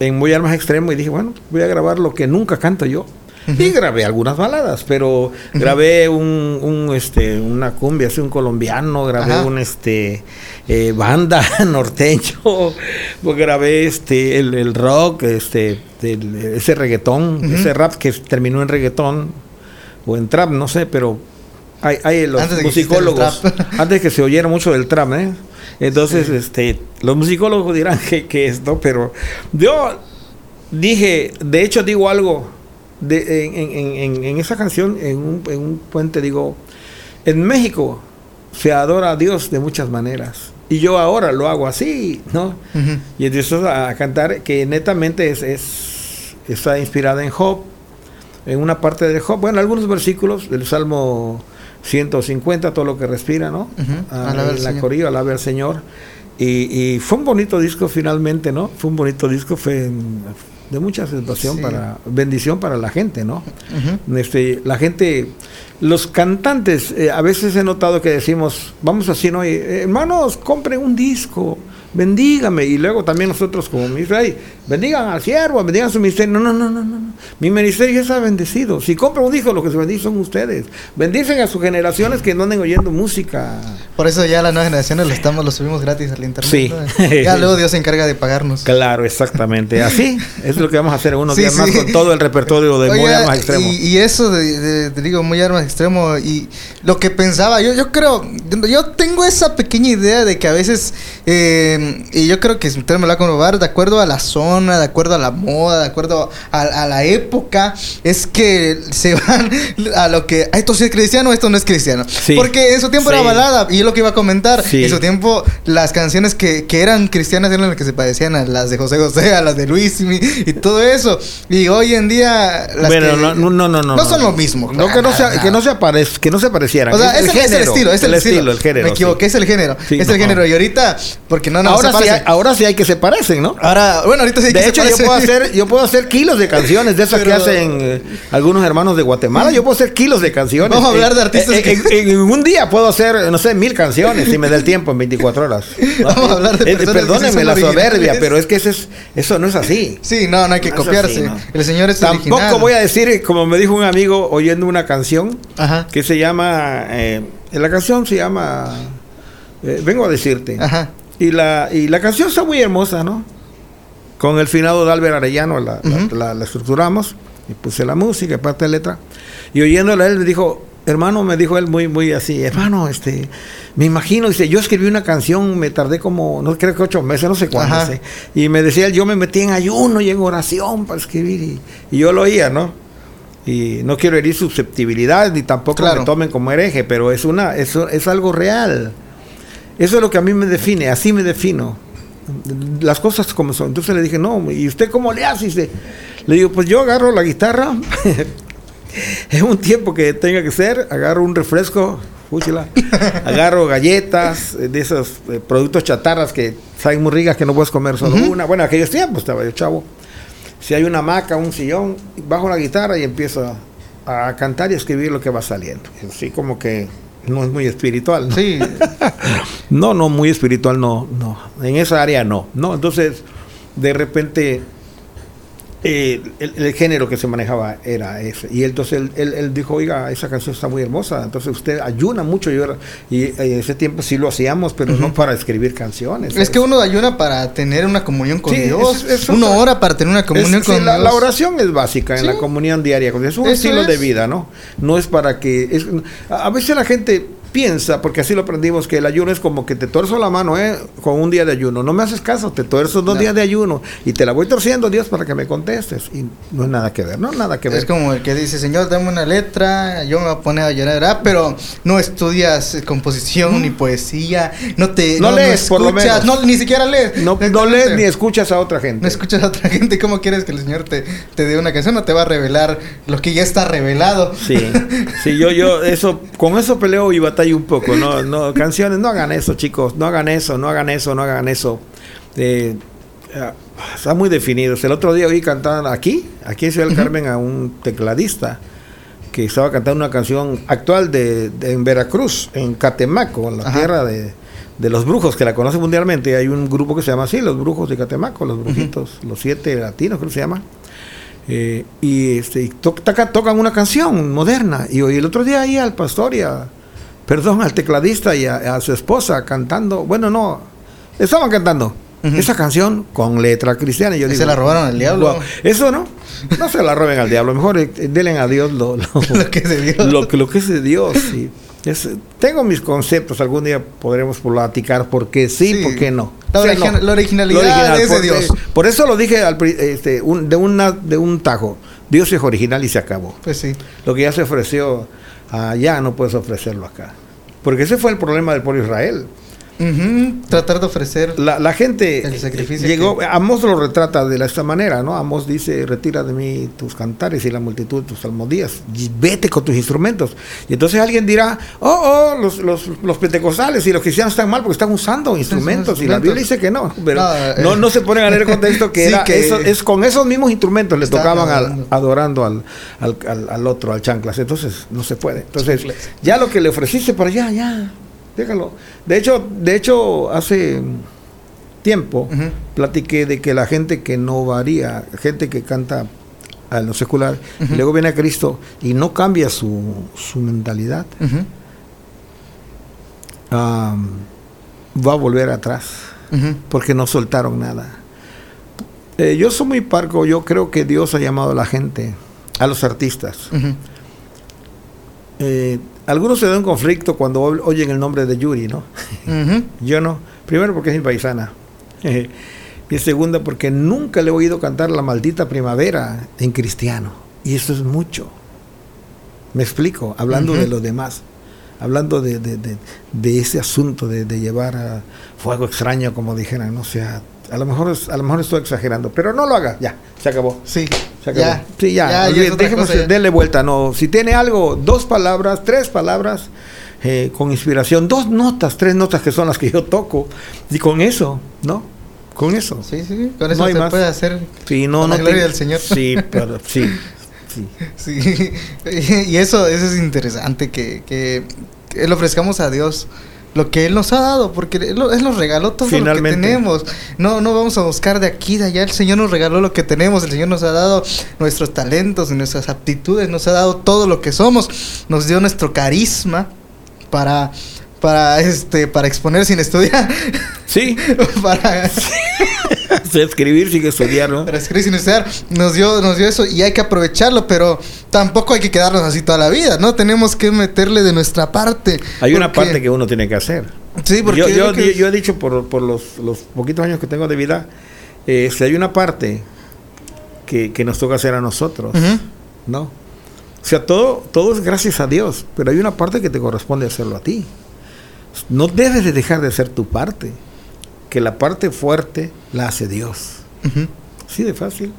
Speaker 2: en muy al más extremo y dije, bueno, voy a grabar lo que nunca canto yo. Y grabé algunas baladas, pero grabé un, un, este, una cumbia, así un colombiano, grabé
Speaker 1: Ajá.
Speaker 2: un este eh, banda [laughs] norteño, pues grabé este el, el rock, este el- ese reggaetón, ese rap que terminó en reggaetón o en trap, no sé, pero hay, hay los
Speaker 1: Antes
Speaker 2: musicólogos, [laughs] antes que se oyera mucho del trap, ¿eh? Entonces, este, los musicólogos dirán [laughs] que, que es, ¿no? Pero yo dije, de hecho digo algo, de, en, en- en- esa canción, en un, en un puente, digo, en México se adora a Dios de muchas maneras. Y yo ahora lo hago así, ¿no?
Speaker 1: Ujú.
Speaker 2: Y empiezo a cantar que netamente es, es- está inspirada en Job, en una parte de Job, bueno, algunos versículos del Salmo 150, todo lo que respira, ¿no?
Speaker 1: Ujú,
Speaker 2: Ah,
Speaker 1: alabe al
Speaker 2: la
Speaker 1: Señor.
Speaker 2: corillo, alabe al Señor. Y, y fue un bonito disco finalmente, ¿no? Fue un bonito disco, fue en- de mucha situación
Speaker 1: Sí.
Speaker 2: para, bendición para la gente, ¿no? Este, la gente, los cantantes, eh, a veces he notado que decimos, vamos así, ¿no? Y, eh, hermanos, compren un disco, bendígame. Y luego también nosotros como Israel, bendigan al siervo, bendigan su ministerio. No, no, no, no, no. Mi ministerio ya está bendecido. Si compra un hijo, lo que se bendice son ustedes. Bendicen a sus generaciones que no anden oyendo música.
Speaker 1: Por eso ya las nuevas generaciones lo estamos, lo subimos gratis al internet.
Speaker 2: Sí.
Speaker 1: ¿no? [laughs] Ya luego Dios se encarga de pagarnos.
Speaker 2: Claro, exactamente. Así es lo que vamos a hacer unos días más con todo el repertorio de Muy Armas Extremo.
Speaker 1: Y, y eso de, de- te digo, muy armas extremo. Y lo que pensaba, yo, yo creo, yo tengo esa pequeña idea de que a veces, eh, y yo creo que si usted me lo va a comprobar, de acuerdo a la zona, de acuerdo a la moda, de acuerdo a, a la época, es que se [laughs] van a lo que, "Ah, esto sí es cristiano, esto no es cristiano.
Speaker 2: Sí.
Speaker 1: Porque en su tiempo
Speaker 2: Sí.
Speaker 1: era balada, y es lo que iba a comentar.
Speaker 2: Sí.
Speaker 1: En su tiempo, las canciones que, que eran cristianas eran las que se parecían a las de José José, a las de Luis y, y todo eso. Y hoy en día, las
Speaker 2: Bueno,
Speaker 1: que-
Speaker 2: no, no, no, no, no.
Speaker 1: no son lo mismo.
Speaker 2: No, que no,
Speaker 1: Nada,
Speaker 2: se, que no se aparez- que no se parecieran.
Speaker 1: O sea, es, el, es el estilo, es el, estilo.
Speaker 2: el género.
Speaker 1: Me equivoqué, es el género.
Speaker 2: Sí,
Speaker 1: es
Speaker 2: no.
Speaker 1: el género. Y ahorita, porque no, no,
Speaker 2: ahora,
Speaker 1: se
Speaker 2: sí hay, ahora sí hay que se parecen, ¿no?
Speaker 1: Ahora, bueno, ahorita sí hay que
Speaker 2: De
Speaker 1: se
Speaker 2: hecho, yo
Speaker 1: parecen.
Speaker 2: puedo, hacer, yo puedo hacer kilos de canciones de esas que hacen eh, algunos hermanos de Guatemala. Yo puedo hacer kilos de canciones.
Speaker 1: Vamos a hablar de artistas
Speaker 2: En,
Speaker 1: que-
Speaker 2: en- en un día puedo hacer, no sé, mil canciones si me da el tiempo en 24 horas. [laughs]
Speaker 1: Vamos a hablar de
Speaker 2: Eh, Perdónenme la soberbia, pero es que eso, es, eso no es así.
Speaker 1: Sí, no, no hay que
Speaker 2: No
Speaker 1: copiarse.
Speaker 2: así, ¿no?
Speaker 1: El señor es
Speaker 2: Tampoco
Speaker 1: original.
Speaker 2: voy a decir, como me dijo un amigo oyendo una canción,
Speaker 1: Ajá.
Speaker 2: que se llama, eh, la canción se llama, eh, vengo a decirte.
Speaker 1: Ajá.
Speaker 2: Y la, y la canción está muy hermosa, ¿no? Con el finado de Albert Arellano la, estructuramos y puse la música, parte de letra. Y oyéndola él me dijo, hermano, me dijo él muy, muy así, hermano, este, me imagino, dice, yo escribí una canción, me tardé como, no creo que ocho meses, no sé cuándo,
Speaker 1: Ajá.
Speaker 2: sé. y me decía él, yo me metí en ayuno y en oración para escribir, y, y yo lo oía, ¿no? Y no quiero herir susceptibilidades, ni tampoco
Speaker 1: Claro.
Speaker 2: me tomen como hereje, pero es, una, eso es algo real. Eso es lo que a mí me define, así me defino. Las cosas como son. Entonces le dije, no, ¿y usted cómo le hace? Dice, Le digo, pues yo agarro la guitarra, [laughs] en un tiempo que tenga que ser, agarro un refresco, fúchila, agarro galletas, eh, de esos eh, productos chatarras que saben muy ricas que no puedes comer solo una. Bueno, aquellos tiempos estaba yo chavo. Si hay una hamaca, un sillón, bajo la guitarra y empiezo a, a cantar y escribir lo que va saliendo. Así como que no es muy espiritual. ¿no?
Speaker 1: Sí. [laughs]
Speaker 2: No, no, muy espiritual, no, no. En esa área no. No, entonces, de repente, eh, el, el género que se manejaba era ese. Y entonces él, él- él dijo, oiga, esa canción está muy hermosa. Entonces usted ayuna mucho. Y, yo- y en ese tiempo sí lo hacíamos, pero no para escribir canciones.
Speaker 1: Es
Speaker 2: ¿sabes?
Speaker 1: que uno ayuna para tener una comunión con
Speaker 2: Sí,
Speaker 1: Dios.
Speaker 2: es- es
Speaker 1: uno
Speaker 2: otra-
Speaker 1: ora para tener una comunión
Speaker 2: Es-
Speaker 1: con Dios.
Speaker 2: la oración es básica en
Speaker 1: Sí.
Speaker 2: la comunión diaria. con Dios. Es un
Speaker 1: Eso
Speaker 2: estilo de vida, ¿no? No es para que... a veces la gente piensa, porque así lo aprendimos, que el ayuno es como que te tuerzo la mano, ¿eh? Con un día de ayuno. No me haces caso, te tuerzo dos
Speaker 1: No.
Speaker 2: días de ayuno y te la voy torciendo, Dios, para que me contestes. Y no es nada que ver, no nada que ver.
Speaker 1: Es como el que dice, Señor, dame una letra, yo me voy a poner a llorar, ¿verdad? Pero no estudias eh, composición ni poesía, no te
Speaker 2: No lees, por lo
Speaker 1: escuchas,
Speaker 2: menos.
Speaker 1: no, ni siquiera lees.
Speaker 2: No, no lees ni escuchas a otra gente.
Speaker 1: No escuchas a otra [laughs] gente, ¿cómo quieres que el Señor te, te dé una canción? No te va a revelar lo que ya está revelado.
Speaker 2: Sí, sí, yo, yo, eso, con eso peleo y un poco, no, no, canciones, no hagan eso, chicos, no hagan eso, no hagan eso, no hagan eso. Eh, ah, está muy definidos. El otro día oí cantar aquí, aquí en Ciudad del. Carmen, a un tecladista que estaba cantando una canción actual de, de- en Veracruz, en Catemaco, en la
Speaker 1: Ajá.
Speaker 2: tierra de, de los brujos, que la conocen mundialmente. Hay un grupo que se llama así, los brujos de Catemaco, los brujitos, los siete latinos, creo que se llama. Eh, y este, y to- toca- tocan una canción moderna. Y hoy el otro día ahí al pastor y a, perdón, al tecladista y a, a su esposa cantando, bueno, no, estaban cantando
Speaker 1: Ujú.
Speaker 2: esa canción con letra cristiana. Y yo digo,
Speaker 1: se la robaron al diablo.
Speaker 2: "Guau". Eso no, no se la roben al diablo, mejor eh, denle a Dios lo, lo, [laughs]
Speaker 1: Lo que es de Dios.
Speaker 2: lo lo que es de Dios. sí. Es- tengo mis conceptos, algún día podremos platicar por qué sí,
Speaker 1: Sí.
Speaker 2: por qué no.
Speaker 1: La
Speaker 2: O sea,
Speaker 1: origi-
Speaker 2: no.
Speaker 1: la originalidad
Speaker 2: original,
Speaker 1: es de
Speaker 2: por-
Speaker 1: Dios.
Speaker 2: Por eso lo dije al este, un- de, una, de un tajo. Dios es original y se acabó.
Speaker 1: Pues sí.
Speaker 2: Lo que ya se ofreció allá no puedes ofrecerlo acá. Porque ese fue el problema del pueblo de
Speaker 1: Tratar de ofrecer.
Speaker 2: La, la gente
Speaker 1: El sacrificio
Speaker 2: llegó,
Speaker 1: que-
Speaker 2: Amos lo retrata de esta manera, ¿no? Amos dice, retira de mí tus cantares y la multitud de tus salmodías, y vete con tus instrumentos. Y entonces alguien dirá, oh, oh, los, los, los pentecostales y los cristianos están mal porque están usando instrumentos. Y la Biblia dice que no, pero
Speaker 1: No, eh,
Speaker 2: no, no se ponen a leer el contexto que [laughs]
Speaker 1: sí,
Speaker 2: era,
Speaker 1: que-
Speaker 2: eso, es con esos mismos instrumentos le tocaban al-
Speaker 1: adorando.
Speaker 2: al, al, al- otro, al chanclas. Entonces no se puede. Entonces
Speaker 1: Chanclas.
Speaker 2: ya lo que le ofreciste para allá, ya, déjalo. De hecho, de hecho hace tiempo, platiqué de que la gente que no varía, gente que canta a lo secular, y luego viene a Cristo y no cambia su, su mentalidad, va a volver atrás, porque no soltaron nada. Eh, yo soy muy parco, yo creo que Dios ha llamado a la gente, a los artistas. Eh, algunos se dan conflicto cuando oyen el nombre de Yuri, ¿no? [laughs] Yo no. Primero porque es mi paisana. [laughs] y segunda porque nunca le he oído cantar la maldita primavera en cristiano. Y eso es mucho. Me explico, hablando de los demás. Hablando de, de- de- de ese asunto de, de llevar a fuego extraño, como dijeran. O sea, a lo, mejor a lo mejor estoy exagerando, pero no lo haga. Ya, se acabó.
Speaker 1: Sí.
Speaker 2: Se acabó.
Speaker 1: Ya.
Speaker 2: Sí, ya.
Speaker 1: Ya, cosa,
Speaker 2: denle vuelta. No, si tiene algo, dos palabras, tres palabras eh, con inspiración, dos notas, tres notas que son las que yo toco, y con eso, ¿no? Con eso.
Speaker 1: Sí, sí, con eso
Speaker 2: No
Speaker 1: se
Speaker 2: más.
Speaker 1: puede hacer.
Speaker 2: Sí, no,
Speaker 1: Con la
Speaker 2: no
Speaker 1: gloria
Speaker 2: te-
Speaker 1: del Señor.
Speaker 2: Sí, pero sí. sí. [laughs]
Speaker 1: Sí. [laughs] Y eso, eso es interesante que, que, que le ofrezcamos a Dios lo que Él nos ha dado, porque Él, Él nos regaló todo lo que tenemos. No, no vamos a buscar de aquí, de allá. El Señor nos regaló lo que tenemos. El Señor nos ha dado nuestros talentos, nuestras aptitudes, nos ha dado todo lo que somos. Nos dio nuestro carisma para, para, este, para exponer sin estudiar.
Speaker 2: Sí, [laughs]
Speaker 1: para,
Speaker 2: sé [laughs] escribir sin estudiar, ¿no?
Speaker 1: para escribir sin estudiar. Nos dio, nos dio eso y hay que aprovecharlo, pero tampoco hay que quedarnos así toda la vida, ¿no? Tenemos que meterle de nuestra parte.
Speaker 2: Hay una parte que uno tiene que hacer.
Speaker 1: Sí, porque
Speaker 2: yo, yo,
Speaker 1: creo que-
Speaker 2: yo he dicho por, por los, los poquitos años que tengo de vida, eh, si hay una parte que, que nos toca hacer a nosotros. ¿no? O sea, todo, todo es gracias a Dios, pero hay una parte que te corresponde hacerlo a ti. No debes de dejar de hacer tu parte, que la parte fuerte la hace Dios.
Speaker 1: Ujú.
Speaker 2: Así de fácil.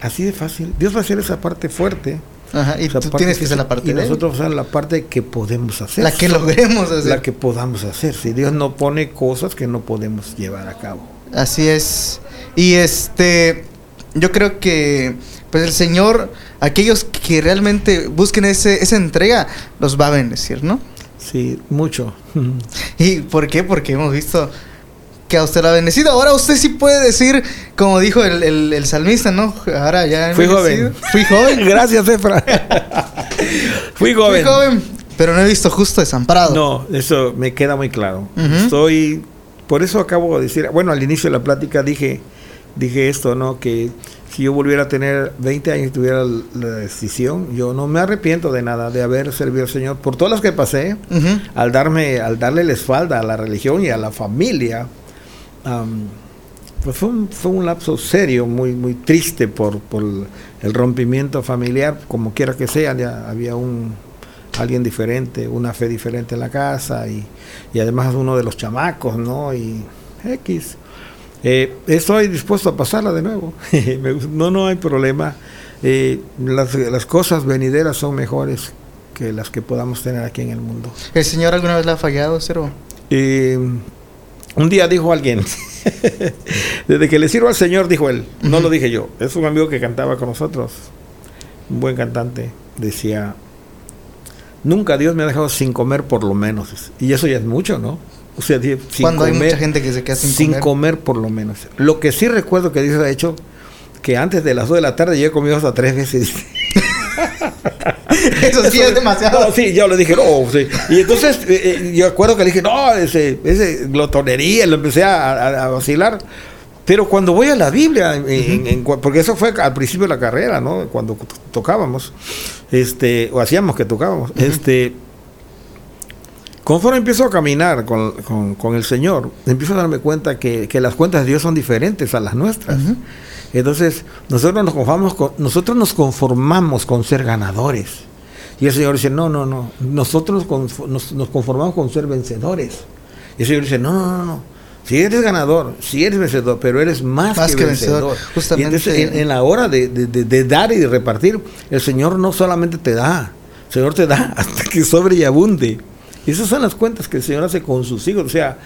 Speaker 2: Así de fácil. Dios va a hacer esa parte fuerte.
Speaker 1: Ajá, y tú tienes que hacer la parte
Speaker 2: Y
Speaker 1: de
Speaker 2: nosotros vamos a hacer la parte que podemos hacer.
Speaker 1: la que logremos hacer.
Speaker 2: La que podamos hacer. Si Dios no pone cosas que no podemos llevar a cabo.
Speaker 1: Así es. Y este, yo creo que, pues el Señor, aquellos que realmente busquen ese, esa entrega, los va a bendecir, ¿no?
Speaker 2: Sí, mucho.
Speaker 1: ¿Y por qué? Porque hemos visto que a usted lo ha bendecido. Ahora usted sí puede decir, como dijo el, el- el salmista, ¿no? Ahora ya.
Speaker 2: Fui
Speaker 1: bendecido.
Speaker 2: joven.
Speaker 1: Fui joven. [laughs]
Speaker 2: Gracias, Efra. Fui [laughs]
Speaker 1: Fui
Speaker 2: joven.
Speaker 1: joven. Pero no he visto justo desamparado.
Speaker 2: No, eso me queda muy claro. Estoy, por eso acabo de decir, bueno, al inicio de la plática dije, dije esto, ¿no? Que si yo volviera a tener 20 años y tuviera la decisión, yo no me arrepiento de nada, de haber servido al Señor por todas las que pasé, al darme, al darle la espalda a la religión y a la familia. am, pues fue un, fue un lapso serio, muy, muy triste por, por el rompimiento familiar, como quiera que sea, ya había un alguien diferente, una fe diferente en la casa y, y además uno de los chamacos, ¿no? Y X. Eh, estoy dispuesto a pasarla de nuevo. [laughs] No, no hay problema. Eh, las, las cosas venideras son mejores que las que podamos tener aquí en el mundo.
Speaker 1: ¿El Señor alguna vez le ha fallado, Cero?
Speaker 2: Eh, un día dijo alguien, [laughs] desde que le sirvo al Señor, dijo él, no lo dije yo, es un amigo que cantaba con nosotros, un buen cantante, decía, nunca Dios me ha dejado sin comer por lo menos. Y eso ya es mucho, ¿no? O sea, sin
Speaker 1: Cuando hay
Speaker 2: comer,
Speaker 1: mucha gente que se queda sin,
Speaker 2: sin
Speaker 1: comer.
Speaker 2: comer por lo menos. Lo que sí recuerdo que Dios ha hecho, que antes de las 2 de la tarde yo he comido hasta tres veces. [laughs]
Speaker 1: Eso sí es demasiado.
Speaker 2: No, sí, yo le dije, no, sí. Y entonces eh, eh, yo acuerdo que le dije, no, ese, ese glotonería, lo empecé a, a- a vacilar. Pero cuando voy a la Biblia, en- en- en cua- porque eso fue al principio de la carrera, ¿no? Cuando to- tocábamos, este, o hacíamos que tocábamos, este, conforme empiezo a caminar con, con- con el Señor, empiezo a darme cuenta que, que las cuentas de Dios son diferentes a las nuestras.
Speaker 1: Ujú.
Speaker 2: Entonces, nosotros nos conformamos con, nosotros nos conformamos con ser ganadores. Y el Señor dice, no, no, no, nosotros nos, nos conformamos con ser vencedores. Y el Señor dice, no, no, no, no. Si eres ganador, si eres vencedor, pero eres más,
Speaker 1: Más
Speaker 2: que,
Speaker 1: que
Speaker 2: vencedor.
Speaker 1: vencedor. Justamente-
Speaker 2: Y entonces, en, en la hora de, de- de- de dar y de repartir, el Señor no solamente te da, el Señor te da [laughs] hasta que sobre y abunde. Y esas son las cuentas que el Señor hace con sus hijos. O sea,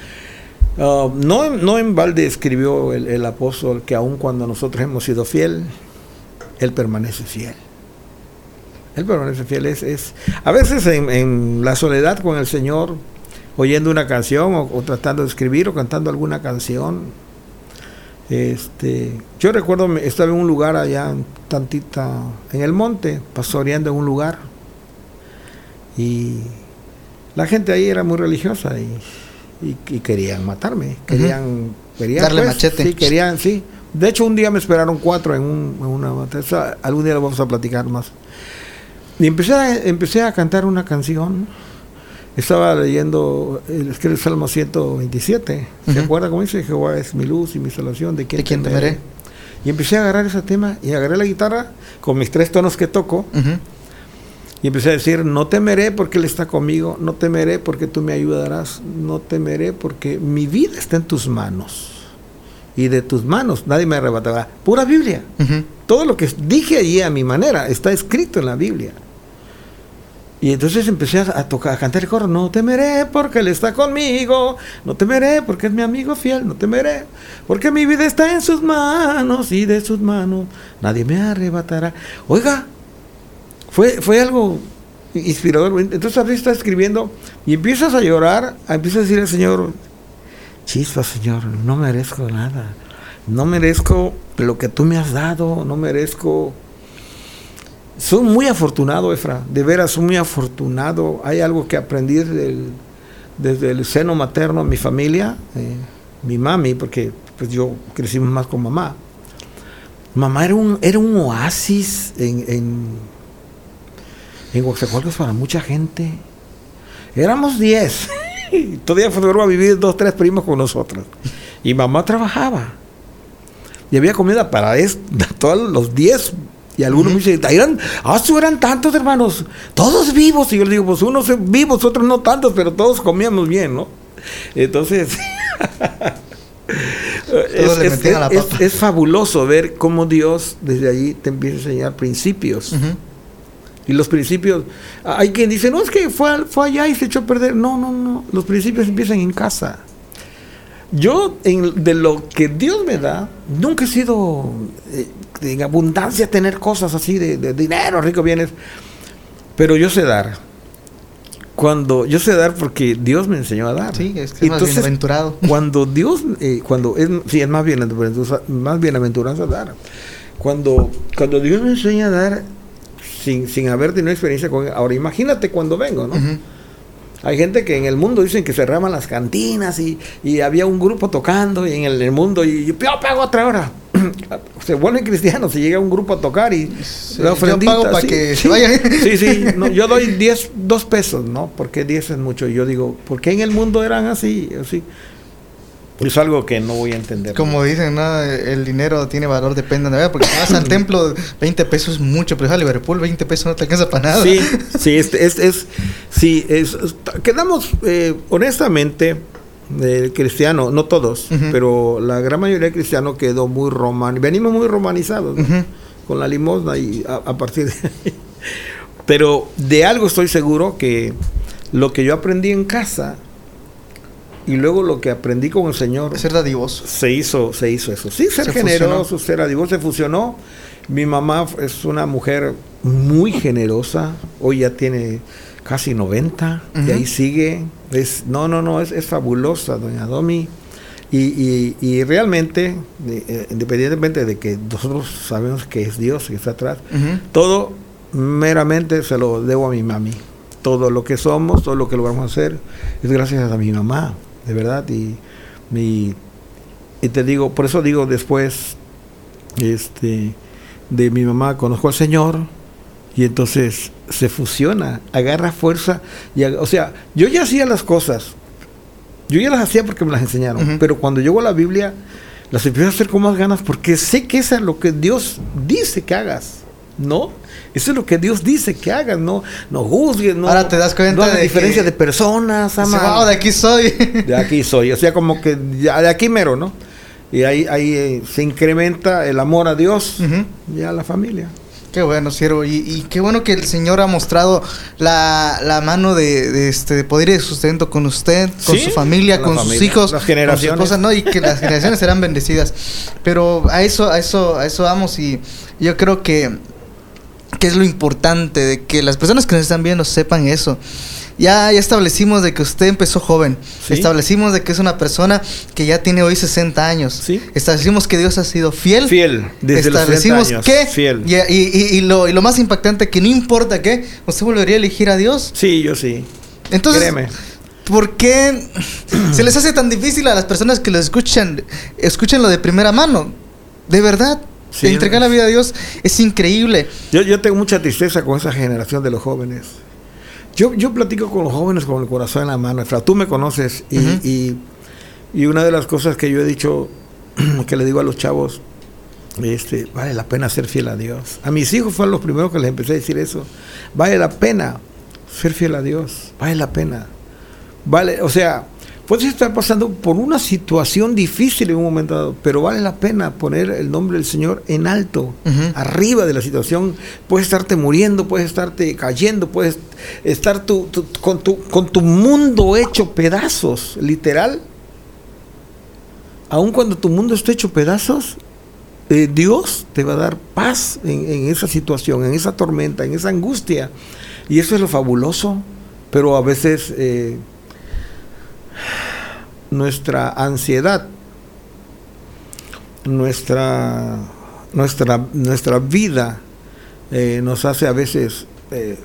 Speaker 2: Uh, no, no en balde escribió el, apóstol que aun cuando nosotros hemos sido fiel, Él permanece fiel. Él permanece fiel. Es, es, a veces en, la soledad con el Señor oyendo una canción o, tratando de escribir o cantando alguna canción. Este, yo recuerdo, estaba en un lugar allá, tantita, en el monte, pastoreando en un lugar. Y la gente ahí era muy religiosa y, y- y querían matarme. Querían, querían
Speaker 1: Darle
Speaker 2: pues,
Speaker 1: machete.
Speaker 2: Sí, querían, sí. De hecho, un día me esperaron cuatro en, un- en una batalla. Algún día lo vamos a platicar más. Y empecé a, empecé a cantar una canción. Estaba leyendo el, es que el Salmo 127. ¿Se
Speaker 1: Ujú.
Speaker 2: acuerda cómo dice? Jehová es mi luz y mi salvación. ¿De quién,
Speaker 1: ¿De quién
Speaker 2: temeré? Y empecé a agarrar ese tema y agarré la guitarra con mis tres tonos que toco
Speaker 1: Ujú.
Speaker 2: Y empecé a decir, no temeré porque Él está conmigo, no temeré porque tú me ayudarás, no temeré porque mi vida está en tus manos. Y de tus manos nadie me arrebatará. Pura Biblia. Todo lo que dije allí a mi manera está escrito en la Biblia. Y entonces empecé a, a tocar, a cantar el coro, no temeré porque Él está conmigo, no temeré porque es mi amigo fiel, no temeré porque mi vida está en sus manos y de sus manos nadie me arrebatará. Oiga, fue, fue algo inspirador. Entonces a veces escribiendo y empiezas a llorar, empiezas a decir al Señor, chispa Señor, no merezco nada, no merezco lo que tú me has dado, no merezco... Soy muy afortunado, Efra, de veras, soy muy afortunado. Hay algo que aprendí desde el, seno materno, mi familia, eh, mi mami, porque pues yo crecimos más con mamá. Mamá era un, era un oasis en, en Coatzacoalcos para mucha gente. Éramos 10. Y [laughs] Todavía fueron a vivir dos, tres primos con nosotros. Y mamá trabajaba. Y había comida para es- [laughs] todos los 10. Y algunos me dicen, eran, ah, eran tantos hermanos, todos vivos. Y yo les digo, pues unos vivos, otros no tantos, pero todos comíamos bien, ¿no? Entonces, [laughs] es, fabuloso ver cómo Dios desde allí te empieza a enseñar principios.
Speaker 1: Ujú.
Speaker 2: Y los principios, hay quien dice, no, es que fue, fue allá y se echó a perder. No, no, no, los principios empiezan en casa. Yo, en- de lo que Dios me da, nunca he sido eh, en abundancia tener cosas así de, de dinero, rico bienes, pero yo sé dar. Cuando yo sé dar porque Dios me enseñó a dar.
Speaker 1: Sí, es que es más bienaventurado. [laughs]
Speaker 2: Cuando Dios, eh, cuando es, sí, es más bienaventuranza, más bienaventuranza dar. Cuando, cuando Dios me enseña a dar sin, sin haber tenido experiencia con él. Ahora imagínate cuando vengo, ¿no? Hay gente que en el mundo dicen que cerraban las cantinas y, y había un grupo tocando y en el, el mundo y yo pago otra hora. [clears throat] se vuelven cristianos, se llega un grupo a tocar y
Speaker 1: Sí,
Speaker 2: la
Speaker 1: yo pago pa'
Speaker 2: sí,
Speaker 1: que
Speaker 2: sí.
Speaker 1: se vayan. [laughs]
Speaker 2: Sí, sí, no, yo doy 10, dos pesos, ¿no? Porque 10 es mucho. Y yo digo, ¿por qué en el mundo eran así? así? Es algo que no voy a entender.
Speaker 1: Como dicen, ¿no? el dinero tiene valor, depende de la porque si vas al [clears throat] templo, 20 pesos es mucho, pero a Liverpool, 20 pesos no te alcanza para nada.
Speaker 2: Sí, sí, es, es, es- sí, es, quedamos, eh, honestamente, el cristiano, no todos, pero la gran mayoría de cristianos quedó muy román, venimos muy romanizados, con la limosna y a, a partir de ahí. Pero de algo estoy seguro que lo que yo aprendí en casa y luego lo que aprendí con el Señor
Speaker 1: Ser dadivoso.
Speaker 2: se hizo, se hizo eso. Sí, ser
Speaker 1: Se
Speaker 2: generoso, ser adivoso, se fusionó. Mi mamá es una mujer muy generosa, hoy ya tiene casi 90, y ahí sigue. Es, no, no, no, es, es fabulosa, doña Domi. Y, y, y realmente, eh, independientemente de que nosotros sabemos que es Dios que está atrás, todo meramente se lo debo a mi mami. Todo lo que somos, todo lo que logramos hacer, es gracias a mi mamá, de verdad. Y, mi- y te digo, por eso digo después, este, de mi mamá conozco al Señor y entonces se fusiona, agarra fuerza. Y, o sea, yo ya hacía las cosas, yo ya las hacía porque me las enseñaron, pero cuando llego a la Biblia, las empiezo a hacer con más ganas porque sé que eso es lo que Dios dice que hagas, ¿no? Eso es lo que Dios dice que hagas, no, no juzgues, no.
Speaker 1: Ahora te das cuenta
Speaker 2: no
Speaker 1: de
Speaker 2: diferencia
Speaker 1: que-
Speaker 2: de personas, ama.
Speaker 1: wow, de aquí soy. [laughs]
Speaker 2: De aquí soy, o sea, como que ya de aquí mero, ¿no? Y ahí, ahí eh, se incrementa el amor a Dios
Speaker 1: Ujú.
Speaker 2: y a la familia.
Speaker 1: Qué bueno, siervo. Y, y qué bueno que el Señor ha mostrado la, la mano de, de este de poder y de sustento con usted, con
Speaker 2: Sí,
Speaker 1: su familia,
Speaker 2: con
Speaker 1: con,
Speaker 2: la
Speaker 1: sus
Speaker 2: familia,
Speaker 1: hijos,
Speaker 2: las
Speaker 1: con su
Speaker 2: generaciones.
Speaker 1: esposa, ¿no? Y que las [laughs] generaciones serán bendecidas. Pero a eso, a eso, a eso vamos. Y yo creo que que es lo importante, de que las personas que nos están viendo sepan eso. Ya, ya establecimos de que usted empezó joven.
Speaker 2: Sí.
Speaker 1: Establecimos de que es una persona que ya tiene hoy 60 años.
Speaker 2: Sí.
Speaker 1: Establecimos que Dios ha sido fiel.
Speaker 2: Fiel, desde los 30
Speaker 1: Establecimos
Speaker 2: años.
Speaker 1: que...
Speaker 2: Fiel.
Speaker 1: Y, y- y- y lo, y lo más impactante, que no importa qué, usted volvería a elegir a Dios.
Speaker 2: Sí, yo sí.
Speaker 1: Entonces,
Speaker 2: Créeme.
Speaker 1: ¿por qué [clears throat] se les hace tan difícil a las personas que lo escuchan, escuchan lo de primera mano? De verdad.
Speaker 2: Sí.
Speaker 1: entregar la vida a Dios es increíble.
Speaker 2: Yo, yo tengo mucha tristeza con esa generación de los jóvenes. Yo, yo platico con los jóvenes con el corazón en la mano. Efra, tú me conoces y, y una de las cosas que yo he dicho, [clears throat] que le digo a los chavos, este, vale la pena ser fiel a Dios. A mis hijos fueron los primeros que les empecé a decir eso. Vale la pena ser fiel a Dios. Vale la pena. Vale, o sea, puedes estar pasando por una situación difícil en un momento dado, pero vale la pena poner el nombre del Señor en alto, arriba de la situación. Puedes estarte muriendo, puedes estarte cayendo, puedes estar tu- tu- con, tu, con tu mundo hecho pedazos, literal. Aun cuando tu mundo esté hecho pedazos, eh, Dios te va a dar paz en, en esa situación, en esa tormenta, en esa angustia. Y eso es lo fabuloso. Pero a veces eh, nuestra ansiedad, nuestra, nuestra, nuestra vida eh, nos hace a veces, eh,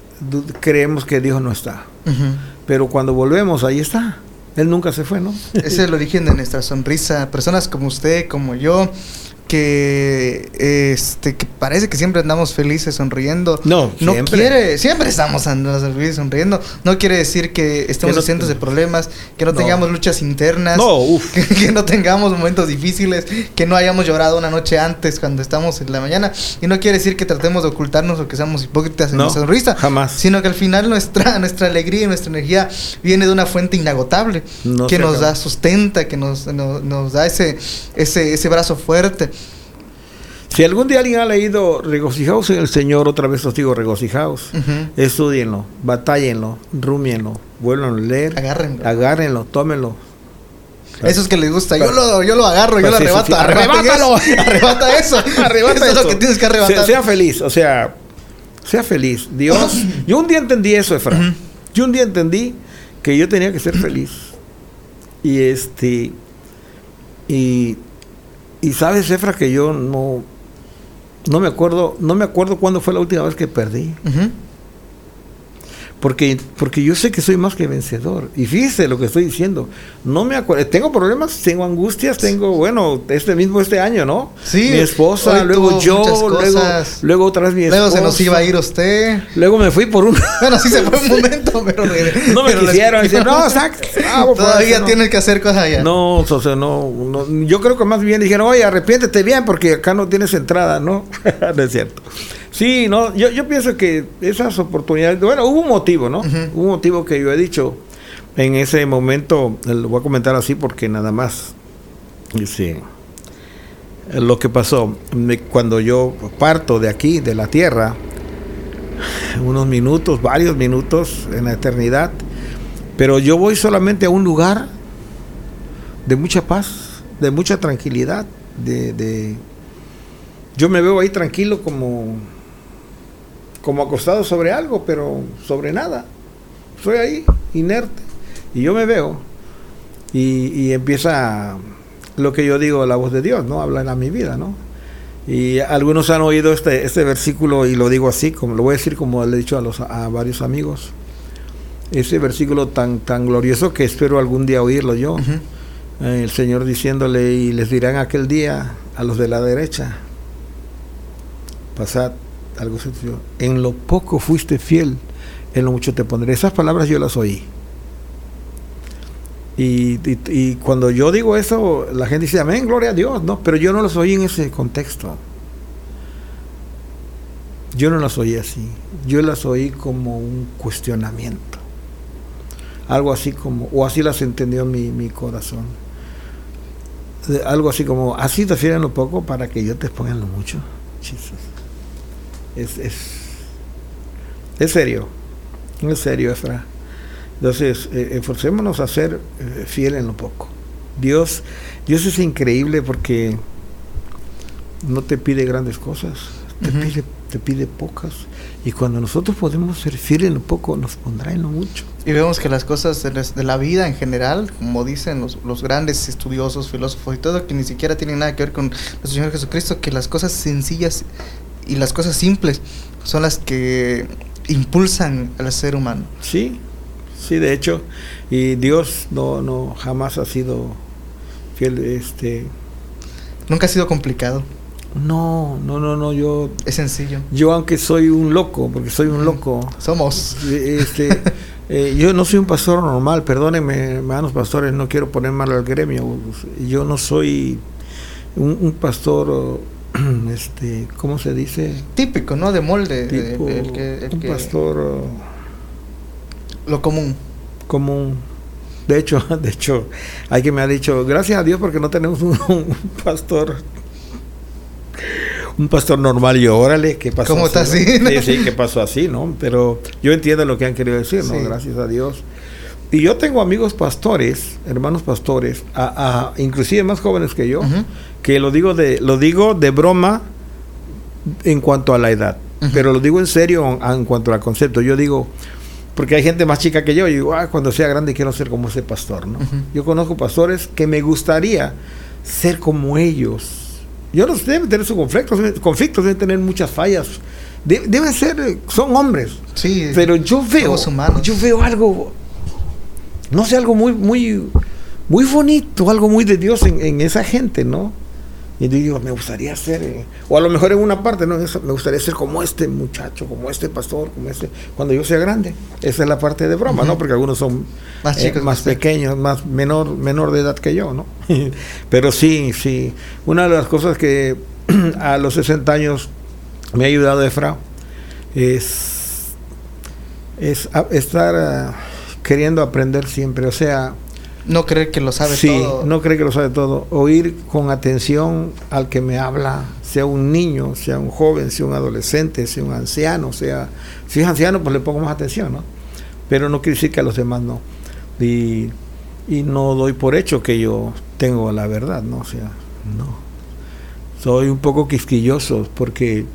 Speaker 2: creemos que Dios no está. Pero cuando volvemos, ahí está. Él nunca se fue, ¿no?
Speaker 1: Ese es el origen de nuestra sonrisa. Personas como usted, como yo, que este que parece que siempre andamos felices sonriendo.
Speaker 2: No,
Speaker 1: no
Speaker 2: siempre.
Speaker 1: quiere, siempre estamos andando felices sonriendo. No quiere decir que estemos
Speaker 2: Que no-
Speaker 1: exentos de problemas, que no,
Speaker 2: No.
Speaker 1: tengamos luchas internas.
Speaker 2: No, uf. [laughs]
Speaker 1: Que, que no tengamos momentos difíciles, que no hayamos llorado una noche antes cuando estamos en la mañana. Y no quiere decir que tratemos de ocultarnos o que seamos hipócritas en nuestra sonrisa.
Speaker 2: jamás.
Speaker 1: Sino que al final nuestra, [laughs] nuestra alegría y nuestra energía viene de una fuente inagotable que nos
Speaker 2: acaba.
Speaker 1: da sustenta, que nos, nos, nos da ese, ese, ese brazo fuerte.
Speaker 2: Si algún día alguien ha leído Regocijaos en el Señor, otra vez os digo regocijaos.
Speaker 1: Ujú.
Speaker 2: Estudienlo, batállenlo, rumienlo, vuelvan a leer,
Speaker 1: Agárrenlo.
Speaker 2: agárrenlo, tómenlo.
Speaker 1: Eso es que les gusta. Yo lo, yo lo agarro, yo lo
Speaker 2: sí,
Speaker 1: arrebato.
Speaker 2: sí. ¡Arrebátalo! [laughs]
Speaker 1: Arrebata eso.
Speaker 2: Arrebata
Speaker 1: eso es lo
Speaker 2: esto.
Speaker 1: que tienes que arrebatar.
Speaker 2: Sea, sea feliz, o sea, sea feliz. Dios, [clears throat] yo un día entendí eso, Efra. Yo un día entendí que yo tenía que ser feliz. Y este, y, y sabes, Efra, que yo no, no me acuerdo, no me acuerdo cuándo fue la última vez que perdí. Porque, porque yo sé que soy más que vencedor. Y fíjese lo que estoy diciendo. No me acuerdo. Tengo problemas, tengo angustias, tengo, bueno, este mismo este año, ¿no?
Speaker 1: Sí,
Speaker 2: Mi esposa, luego yo, luego, luego otra vez mi
Speaker 1: Luego
Speaker 2: esposa.
Speaker 1: se nos iba a ir usted.
Speaker 2: Luego me fui por un. [laughs]
Speaker 1: Bueno, sí se fue un [laughs] momento, pero...
Speaker 2: no me
Speaker 1: pero
Speaker 2: quisieron. Dicen, no, sac, ah,
Speaker 1: Todavía
Speaker 2: no".
Speaker 1: tienes que hacer cosas allá.
Speaker 2: No, o sea, no, no, yo creo que más bien dijeron, oye, arrepiéntete bien porque acá no tienes entrada, ¿no? [laughs] no es cierto. Sí, no, yo, yo pienso que esas oportunidades, bueno, hubo un motivo, ¿no? Hubo un motivo que yo he dicho en ese momento, eh, lo voy a comentar así porque nada más, sí, lo que pasó, cuando yo parto de aquí, de la tierra, unos minutos, varios minutos en la eternidad, pero yo voy solamente a un lugar de mucha paz, de mucha tranquilidad, de, de- yo me veo ahí tranquilo como como acostado sobre algo, pero sobre nada. Estoy ahí, inerte, y yo me veo y, y empieza lo que yo digo, la voz de Dios, ¿no? Habla en mi vida, ¿no? Y algunos han oído este, este versículo y lo digo así, como lo voy a decir como le he dicho a, los, a varios amigos. Ese versículo tan, tan glorioso que espero algún día oírlo yo. Eh, el Señor diciéndole, y les dirán aquel día a los de la derecha, pasad algo sencillo, en lo poco fuiste fiel, en lo mucho te pondré. Esas palabras yo las oí. Y, cuando yo digo eso, la gente dice, amén, gloria a Dios, ¿no? Pero yo no las oí en ese contexto. Yo no las oí así. Yo las oí como un cuestionamiento. Algo así como, o así las entendió mi, mi corazón. Algo así como, así te fieren lo poco para que yo te ponga en lo mucho. Es, es, es serio. Es serio, Efra. Entonces, eh, esforcémonos a ser eh, fiel en lo poco. Dios, Dios es increíble porque no te pide grandes cosas, te, pide, te pide pocas. Y cuando nosotros podemos ser fieles en lo poco, nos pondrá en lo mucho.
Speaker 1: Y vemos que las cosas de la vida en general, como dicen los, los grandes estudiosos, filósofos y todo, que ni siquiera tienen nada que ver con nuestro Señor Jesucristo, que las cosas sencillas y las cosas simples son las que impulsan al ser humano.
Speaker 2: Sí, sí, de hecho. Y Dios no, no jamás ha sido fiel. Este,
Speaker 1: Nunca ha sido complicado,
Speaker 2: no, no, no, no. Yo,
Speaker 1: es sencillo.
Speaker 2: yo aunque soy un loco, porque soy un loco.
Speaker 1: Somos.
Speaker 2: Este, [laughs] eh, yo no soy un pastor normal, perdónenme, hermanos pastores, no quiero poner mal al gremio. Yo no soy un, un pastor, [clears throat] este, ¿cómo se dice?
Speaker 1: Típico, ¿no? De molde. de- el que- el
Speaker 2: un
Speaker 1: que-
Speaker 2: pastor oh,
Speaker 1: Lo común.
Speaker 2: común. De hecho, [laughs] de hecho, hay que me ha dicho, gracias a Dios porque no tenemos un, [laughs] un pastor. Un pastor normal, y yo, órale, ¿qué pasó?
Speaker 1: ¿Cómo está
Speaker 2: no?
Speaker 1: así?
Speaker 2: Sí, sí, ¿qué pasó así, no? Pero yo entiendo lo que han querido decir, ¿no?
Speaker 1: Sí.
Speaker 2: Gracias a Dios. Y yo tengo amigos pastores, hermanos pastores, a- a- inclusive más jóvenes que yo, que lo digo de lo digo de broma en cuanto a la edad, pero lo digo en serio en, en cuanto al concepto. Yo digo, porque hay gente más chica que yo, y digo, "Ah, cuando sea grande quiero ser como ese pastor, ¿no? Yo conozco pastores que me gustaría ser como ellos. Yo no sé, deben tener sus conflictos, conflictos deben tener muchas fallas. De- deben ser, son hombres.
Speaker 1: Sí.
Speaker 2: Pero yo veo, yo veo algo, no sé, algo muy, muy, muy bonito, algo muy de Dios en, en esa gente, ¿no? Y digo, me gustaría ser, eh, o a lo mejor en una parte, ¿no? Eso, me gustaría ser como este muchacho, como este pastor, como este, cuando yo sea grande. Esa es la parte de broma, ¿no? Porque algunos son
Speaker 1: Más
Speaker 2: eh,
Speaker 1: chicos
Speaker 2: más pequeños, más menor, menor de edad que yo, ¿no? [laughs] Pero sí, sí. Una de las cosas que [clears throat] a los 60 años me ha ayudado Efra es, es a- estar ah, queriendo aprender siempre. O sea,
Speaker 1: No creer que lo sabe
Speaker 2: sí,
Speaker 1: todo.
Speaker 2: no cree que lo sabe todo. Oír con atención al que me habla, sea un niño, sea un joven, sea un adolescente, sea un anciano, sea, si es anciano, pues le pongo más atención, ¿no? Pero no quiere decir que a los demás no. Y, y no doy por hecho que yo tengo la verdad, ¿no? O sea, no. Soy un poco quisquilloso porque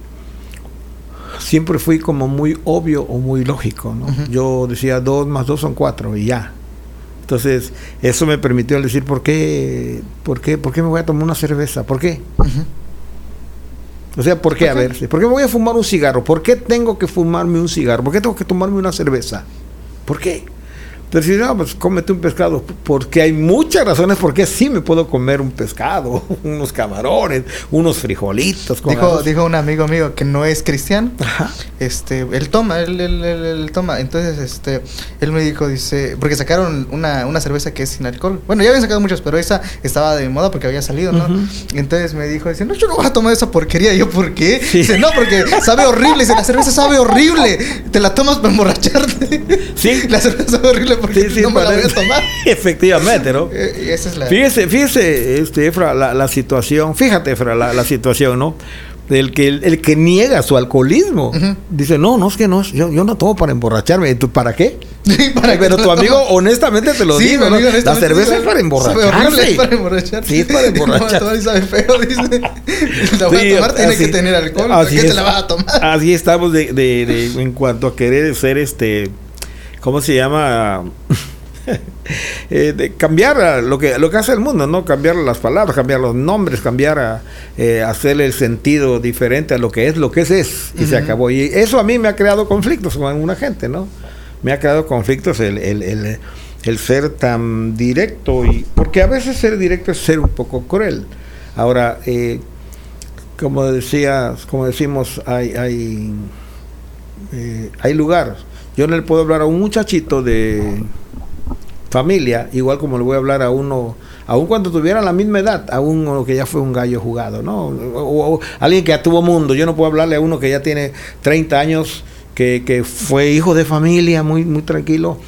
Speaker 2: siempre fui como muy obvio o muy lógico, ¿no? Yo decía dos más dos son cuatro y ya. Entonces, eso me permitió decir, ¿por qué, por qué, por qué me voy a tomar una cerveza? ¿Por qué? O sea, ¿por qué?
Speaker 1: ¿Por
Speaker 2: A ver, ¿por qué me voy a fumar un cigarro? ¿Por qué tengo que fumarme un cigarro? ¿Por qué tengo que tomarme una cerveza? ¿Por qué? Entonces, si no, pues cómete un pescado. Porque hay muchas razones por qué sí me puedo comer un pescado, [laughs] unos camarones, unos frijolitos. con
Speaker 1: Dijo, dijo un amigo mío que no es cristiano.
Speaker 2: Ajá.
Speaker 1: Este, él toma, él, él, él- él toma. Entonces, este, él me dijo, dice, porque sacaron una, una cerveza que es sin alcohol. Bueno, ya habían sacado muchas, pero esa estaba de moda porque había salido, ¿no? Entonces me dijo, dice, no, yo no voy a tomar esa porquería. Y yo, ¿por qué?
Speaker 2: Sí.
Speaker 1: Dice, no, porque sabe horrible. Dice, la cerveza sabe horrible. Te la tomas para emborracharte.
Speaker 2: Sí. [laughs]
Speaker 1: La cerveza sabe horrible porque
Speaker 2: Sí, sí,
Speaker 1: no me la voy a tomar. [laughs]
Speaker 2: Efectivamente, ¿no?
Speaker 1: Eh, y esa es la...
Speaker 2: Fíjese, fíjese, este, Efra, la, la situación, fíjate, Efra, la, la situación, ¿no? El que, el, que niega su alcoholismo.
Speaker 1: Ujú.
Speaker 2: Dice, no, no es que no, yo, yo no tomo para emborracharme. ¿Y tú para qué? [laughs]
Speaker 1: Para que
Speaker 2: Pero
Speaker 1: no
Speaker 2: tu
Speaker 1: la
Speaker 2: amigo
Speaker 1: tomas.
Speaker 2: honestamente te lo
Speaker 1: Sí,
Speaker 2: digo, ¿no?
Speaker 1: amigo,
Speaker 2: La cerveza
Speaker 1: sí,
Speaker 2: es para
Speaker 1: horrible, es
Speaker 2: emborracharse.
Speaker 1: para emborracharse.
Speaker 2: Sí, es para [laughs] emborracharse.
Speaker 1: No, y sabe feo, dice. La vas
Speaker 2: Sí,
Speaker 1: a tomar, tiene que tener alcohol. ¿Para
Speaker 2: así
Speaker 1: qué te
Speaker 2: es.
Speaker 1: la vas a tomar?
Speaker 2: Así estamos de, de- de- en cuanto a querer ser este, ¿cómo se llama? [laughs] Eh, de cambiar a lo que lo que hace el mundo, ¿no? Cambiar las palabras, cambiar los nombres, cambiar a eh, hacerle el sentido diferente a lo que es, lo que es es y se acabó. Y eso a mí me ha creado conflictos con alguna gente, ¿no? Me ha creado conflictos el, el, el- el ser tan directo y porque a veces ser directo es ser un poco cruel. Ahora, eh, como decía, como decimos, hay, hay, eh, hay lugar. Yo no le puedo hablar a un muchachito de familia, igual como le voy a hablar a uno, aun cuando tuviera la misma edad, a uno que ya fue un gallo jugado, ¿no? O, alguien que ya tuvo mundo. Yo no puedo hablarle a uno que ya tiene 30 años, que, que fue hijo de familia, muy, muy tranquilo.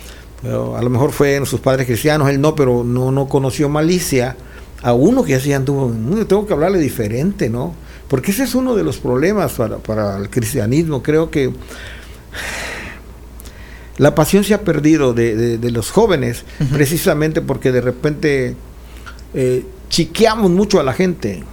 Speaker 2: A lo mejor fue en sus padres cristianos, él no, pero no, no conoció malicia. A uno que anduvo en el mundo, tengo que hablarle diferente, ¿no? Porque ese es uno de los problemas para, para el cristianismo. Creo que la pasión se ha perdido de, de- de los jóvenes precisamente porque de repente eh, chiqueamos mucho a la gente.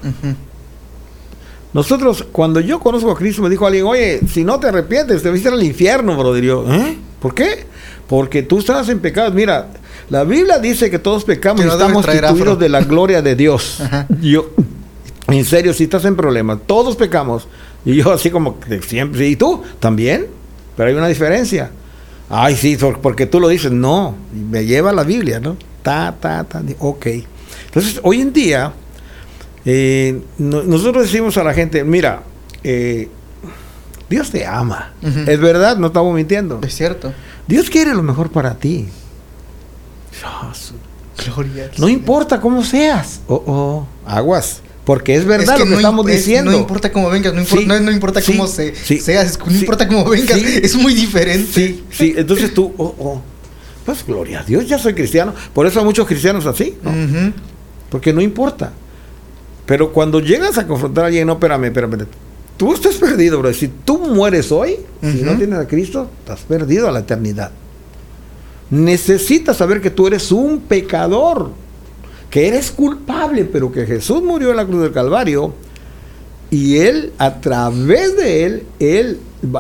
Speaker 2: Nosotros, cuando yo conozco a Cristo, me dijo alguien, oye, si no te arrepientes, te vas a ir al infierno, brother. Y yo, ¿eh? ¿Por qué? Porque tú estás en pecado. Mira, la Biblia dice que todos pecamos y
Speaker 1: no
Speaker 2: estamos
Speaker 1: afro.
Speaker 2: de la gloria de Dios. [laughs]
Speaker 1: Ajá.
Speaker 2: Yo, en serio, si estás en problemas, todos pecamos. Y yo así como que siempre, ¿y tú? También. Pero hay una diferencia. Ay, sí, por- porque tú lo dices. No, me lleva la Biblia, ¿no? Ta, ta, ta. Ok. Entonces, hoy en día, eh, no- nosotros decimos a la gente, mira, eh, Dios te ama. Es verdad, no estamos mintiendo.
Speaker 1: Es cierto.
Speaker 2: Dios quiere lo mejor para ti. Ah,
Speaker 1: Gloria. al
Speaker 2: No importa cómo seas. Oh, oh, aguas. Porque es
Speaker 1: Es
Speaker 2: verdad
Speaker 1: que
Speaker 2: lo que
Speaker 1: no
Speaker 2: estamos
Speaker 1: es-
Speaker 2: diciendo.
Speaker 1: No importa cómo vengas, no, impor-
Speaker 2: Sí,
Speaker 1: no, no importa
Speaker 2: sí,
Speaker 1: cómo se,
Speaker 2: sí,
Speaker 1: seas, no importa cómo vengas, es muy diferente.
Speaker 2: Sí, sí. Entonces tú, oh, oh. Pues gloria a Dios, ya soy cristiano. Por eso hay muchos cristianos así, ¿no?
Speaker 1: Ujú.
Speaker 2: Porque no importa. Pero cuando llegas a confrontar a alguien, no, espérame, espérame. Tú estás perdido, bro. Si tú mueres hoy, si no tienes a Cristo, estás perdido a la eternidad. Necesitas saber que tú eres un pecador, que eres culpable, pero que Jesús murió en la cruz del Calvario y Él, a través de Él, Él,